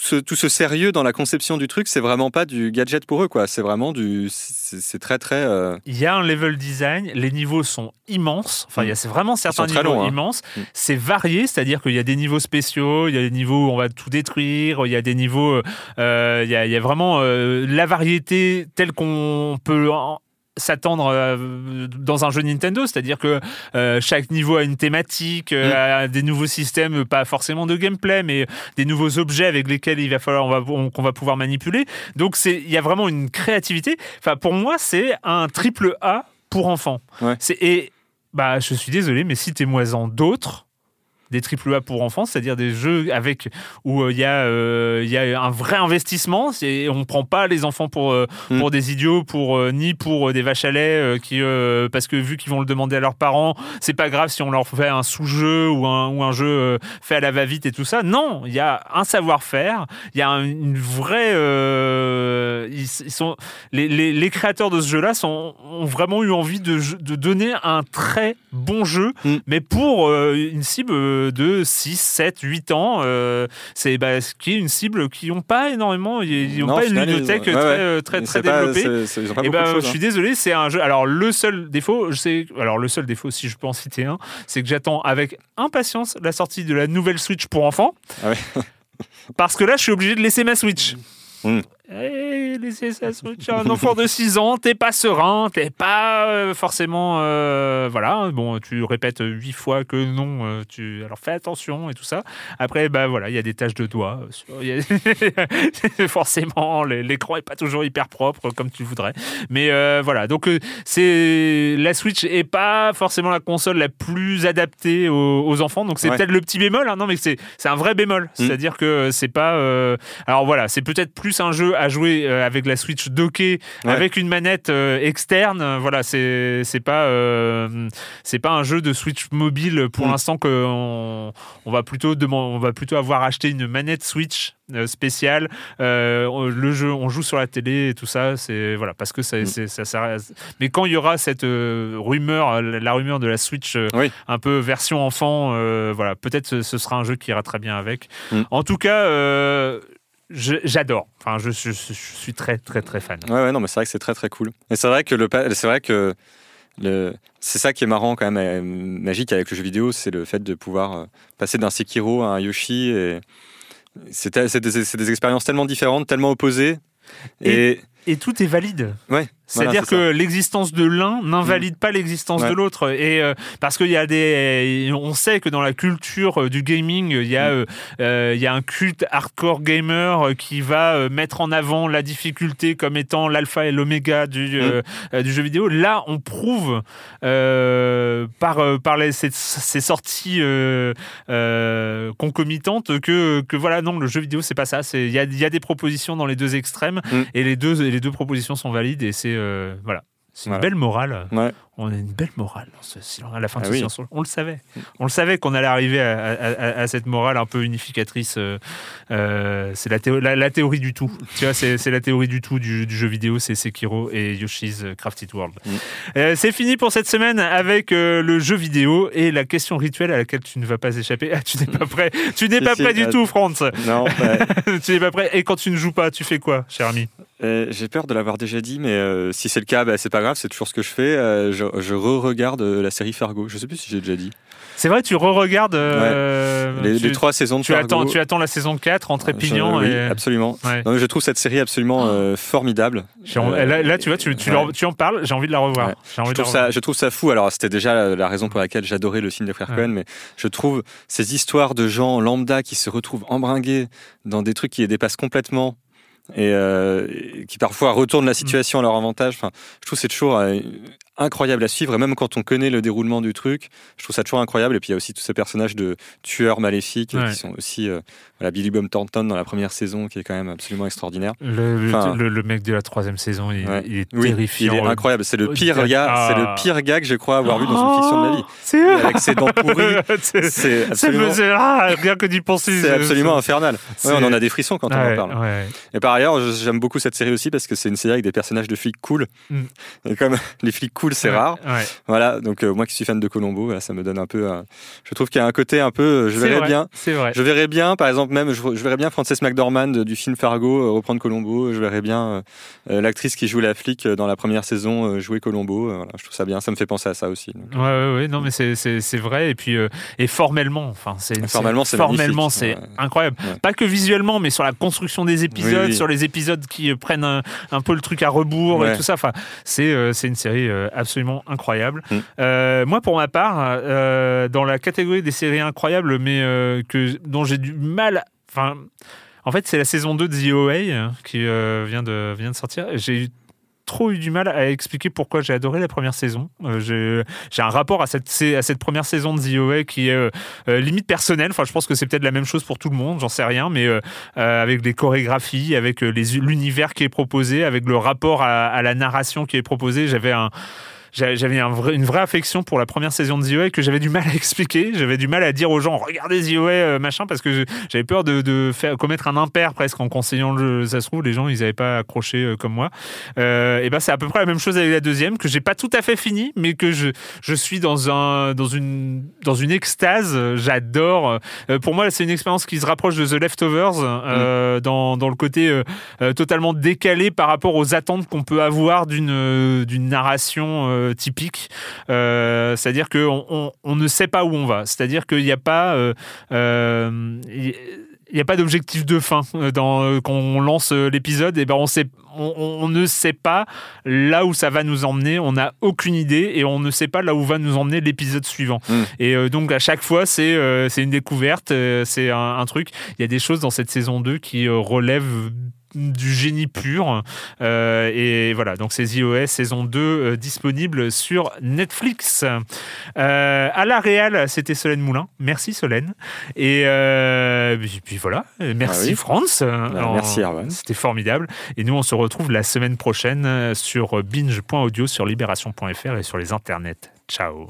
Speaker 2: ce, tout ce sérieux dans la conception du truc, c'est vraiment pas du gadget pour eux, quoi. C'est vraiment du, c'est très très. euh,
Speaker 1: Il y a un level design, les niveaux sont immenses, enfin il y a c'est vraiment certains niveaux
Speaker 2: longs, hein.
Speaker 1: immenses,
Speaker 2: Mm.
Speaker 1: c'est varié, c'est-à-dire qu'il y a des niveaux spéciaux, il y a des niveaux où on va tout détruire, il y a des niveaux, euh, il, y a, il y a vraiment euh, la variété telle qu'on peut en- s'attendre euh, dans un jeu Nintendo, c'est-à-dire que euh, chaque niveau a une thématique, euh,
Speaker 2: Mm.
Speaker 1: a des nouveaux systèmes, pas forcément de gameplay, mais des nouveaux objets avec lesquels il va falloir on va, on- qu'on va pouvoir manipuler. Donc c'est il y a vraiment une créativité. Enfin pour moi c'est un triple A pour enfants.
Speaker 2: Ouais.
Speaker 1: Et bah je suis désolé mais citez-moi-en d'autres des triple A pour enfants, c'est-à-dire des jeux avec où euh, il y a euh, il y a un vrai investissement, c'est on prend pas les enfants pour euh,
Speaker 2: Mm.
Speaker 1: pour des idiots, pour ni pour des vaches à lait qui parce que vu qu'ils vont le demander à leurs parents, c'est pas grave si on leur fait un sous-jeu ou un ou un jeu fait à la va-vite et tout ça. Non, il y a un savoir-faire, il y a un- une vraie euh, ils, ils sont les, les, les créateurs de ce jeu-là sont, ont vraiment eu envie de, de donner un très bon jeu,
Speaker 2: Mm.
Speaker 1: mais pour euh, une cible de 6, 7, 8 ans. euh, c'est bah, ce qui est une cible qui n'ont pas énormément, ils n'ont
Speaker 2: Non,
Speaker 1: pas une
Speaker 2: ouais,
Speaker 1: très, euh, très, très développée.
Speaker 2: c'est- c'est-
Speaker 1: Eh ben,
Speaker 2: choses,
Speaker 1: je suis
Speaker 2: hein.
Speaker 1: désolé, c'est un jeu. Alors le seul défaut, je sais, alors le seul défaut, si je peux en citer un, c'est que j'attends avec impatience la sortie de la nouvelle Switch pour enfants.
Speaker 2: Ah ouais.
Speaker 1: Parce que là, je suis obligé de laisser ma Switch.
Speaker 2: Mm.
Speaker 1: Eh, laisser sa Switch un enfant de 6 ans, t'es pas serein, t'es pas euh, forcément. euh, voilà, bon, tu répètes 8 fois que non, euh, tu, alors fais attention et tout ça. Après, bah voilà, il y a des taches de doigts. sur- a- forcément, l'é- l'écran est pas toujours hyper propre comme tu voudrais. Mais voilà, donc c'est la Switch est pas forcément la console la plus adaptée aux, aux enfants. Donc c'est
Speaker 2: Ouais.
Speaker 1: peut-être le petit bémol, hein, non mais c'est un vrai bémol. C'est-à-dire que c'est pas. alors voilà, c'est peut-être plus un jeu à jouer euh, avec la Switch dockée,
Speaker 2: Ouais.
Speaker 1: avec une manette euh, externe. Euh, Voilà, c'est c'est pas c'est pas un jeu de Switch mobile pour
Speaker 2: Mm.
Speaker 1: l'instant que on, on va plutôt demander, on va plutôt avoir acheté une manette Switch spéciale. Euh, le jeu, on joue sur la télé et tout ça. C'est voilà parce que ça,
Speaker 2: Mm.
Speaker 1: c'est- ça, sert à- Mais quand il y aura cette euh, rumeur, la rumeur de la Switch euh,
Speaker 2: Oui.
Speaker 1: un peu version enfant, voilà, peut-être ce, ce sera un jeu qui ira très bien avec.
Speaker 2: Mm.
Speaker 1: En tout cas. J'adore. Enfin, je, je- je suis très très très fan.
Speaker 2: Ouais, ouais, non, mais c'est vrai que c'est très très cool. Et c'est vrai que le, c'est vrai que le, c'est ça qui est marrant quand même, euh, magique avec le jeu vidéo, c'est le fait de pouvoir euh, passer d'un Sekiro à un Yoshi et c'est des, des, expériences tellement différentes, tellement opposées.
Speaker 1: Et, et, tout est valide.
Speaker 2: Ouais.
Speaker 1: C'est-à-dire que l'existence de l'un n'invalide mm. pas l'existence de l'autre. Et euh, parce qu'il y a des, on sait que dans la culture euh, du gaming, il y a, mm. euh, il y a un culte hardcore gamer qui va mettre en avant la difficulté comme étant l'alpha et l'oméga du, mm. du jeu vidéo. Là, on prouve par par les, ces, sorties concomitantes que que voilà non, le jeu vidéo c'est pas ça. C'est il y a, y a des propositions dans les deux extrêmes et les deux les deux propositions sont valides et c'est euh, voilà. C'est une belle morale. On a une belle morale à la fin de ah ce silence. On le savait. On le savait qu'on allait arriver à, cette morale un peu unificatrice. Euh, euh, c'est la, la, théorie du tout. tu vois, c'est la théorie du tout du, jeu vidéo. C'est Sekiro et Yoshi's Crafted World. Mm. c'est fini pour cette semaine avec le jeu vidéo et la question rituelle à laquelle tu ne vas pas échapper. Ah, tu n'es pas prêt. Tu n'es pas prêt du tout, Franz.
Speaker 2: Non.
Speaker 1: tu n'es pas prêt. Et quand tu ne joues pas, tu fais quoi, cher ami?
Speaker 2: Euh, j'ai peur de l'avoir déjà dit, mais euh, si c'est le cas, bah, c'est pas grave, c'est toujours ce que je fais. Euh, je, re-regarde la série Fargo. Je sais plus si j'ai déjà dit.
Speaker 1: C'est vrai, tu re-regardes
Speaker 2: les, trois saisons de
Speaker 1: tu
Speaker 2: Fargo.
Speaker 1: Attends, tu attends la saison 4 en trépignant.
Speaker 2: Oui, absolument. je trouve cette série absolument formidable.
Speaker 1: Là, tu vois, tu, tu, en parles, j'ai envie de la revoir.
Speaker 2: Je, trouve ça, je trouve ça fou. Alors, c'était déjà la, raison pour laquelle j'adorais le film des frères Cohen, mais je trouve ces histoires de gens lambda qui se retrouvent embringués dans des trucs qui les dépassent complètement et euh, qui parfois retournent la situation à leur avantage. Enfin, je trouve c'est toujours euh, incroyable à suivre, et même quand on connaît le déroulement du truc, je trouve ça toujours incroyable. Et puis il y a aussi tous ces personnages de tueurs maléfiques qui sont aussi euh, voilà, Billy Bob Thornton dans la première saison, qui est quand même absolument extraordinaire.
Speaker 1: Le, le, mec de la troisième saison, il, est terrifiant.
Speaker 2: il est incroyable. C'est le pire gars, c'est le pire gars que je crois avoir vu dans une fiction de ma vie.
Speaker 1: C'est
Speaker 2: avec ses dents pourries.
Speaker 1: c'est absolument... ah, rien que d'y penser.
Speaker 2: C'est absolument infernal. on en a des frissons quand on en parle. Et par ailleurs, j'aime beaucoup cette série aussi parce que c'est une série avec des personnages de flics cool. Mm. Et comme les flics cool c'est rare. Voilà, donc euh, moi qui suis fan de Colombo, ça me donne un peu. je trouve qu'il y a un côté un peu. Euh, je verrais bien.
Speaker 1: C'est vrai.
Speaker 2: Je verrais bien, par exemple, même, je, verrais bien Frances McDormand du film Fargo euh, reprendre Colombo. Je verrais bien l'actrice qui joue la flic dans la première saison jouer Colombo. Voilà, je trouve ça bien. Ça me fait penser à ça aussi.
Speaker 1: Ouais, ouais, ouais, non, mais c'est vrai. Et puis, et formellement, enfin, c'est
Speaker 2: formellement, c'est
Speaker 1: formellement, c'est incroyable. Pas que visuellement, mais sur la construction des épisodes, sur les épisodes qui prennent un, un, peu le truc à rebours et tout ça. Enfin, c'est c'est une série absolument incroyable. Mm. Euh, moi, pour ma part, euh, dans la catégorie des séries incroyables, mais euh, que, dont j'ai du mal. Enfin, en fait, c'est la saison 2 de The OA qui vient, de, vient de sortir. J'ai eu trop eu du mal à expliquer pourquoi j'ai adoré la première saison. j'ai un rapport à cette, première saison de The OA qui est limite personnel. Enfin, je pense que c'est peut-être la même chose pour tout le monde, j'en sais rien, mais avec les chorégraphies, avec l'univers qui est proposé, avec le rapport à, la narration qui est proposé, j'avais un j'avais une vraie affection pour la première saison de The que j'avais du mal à expliquer. J'avais du mal à dire aux gens regardez The euh, machin parce que j'avais peur de, faire commettre un impair presque en conseillant le jeu. Ça se trouve, les gens ils n'avaient pas accroché euh, comme moi. Euh, et ben c'est à peu près la même chose avec la deuxième que j'ai pas tout à fait fini, mais que je, je suis dans un dans une dans une extase. J'adore. pour moi, c'est une expérience qui se rapproche de The Leftovers mm. dans, dans le côté totalement décalé par rapport aux attentes qu'on peut avoir d'une d'une narration euh, typique. Euh, c'est-à-dire qu'on on, ne sait pas où on va. C'est-à-dire qu'il n'y a pas euh, il n'y a pas d'objectif de fin dans, quand on lance l'épisode. Et ben on, sait, on, ne sait pas là où ça va nous emmener. On n'a aucune idée et on ne sait pas là où va nous emmener l'épisode suivant. Hmm. Et donc à chaque fois, c'est c'est une découverte, c'est un, un, truc. Il y a des choses dans cette saison 2 qui relèvent du génie pur. Euh, et voilà, donc c'est iOS saison 2 euh, disponible sur Netflix. Euh, à la Réal, c'était Solène Moulin. Merci Solène. Et puis, voilà, merci ah France.
Speaker 2: Bah, merci Arvan.
Speaker 1: C'était formidable. Et nous, on se retrouve la semaine prochaine sur binge.audio, sur libération.fr et sur les internets. Ciao.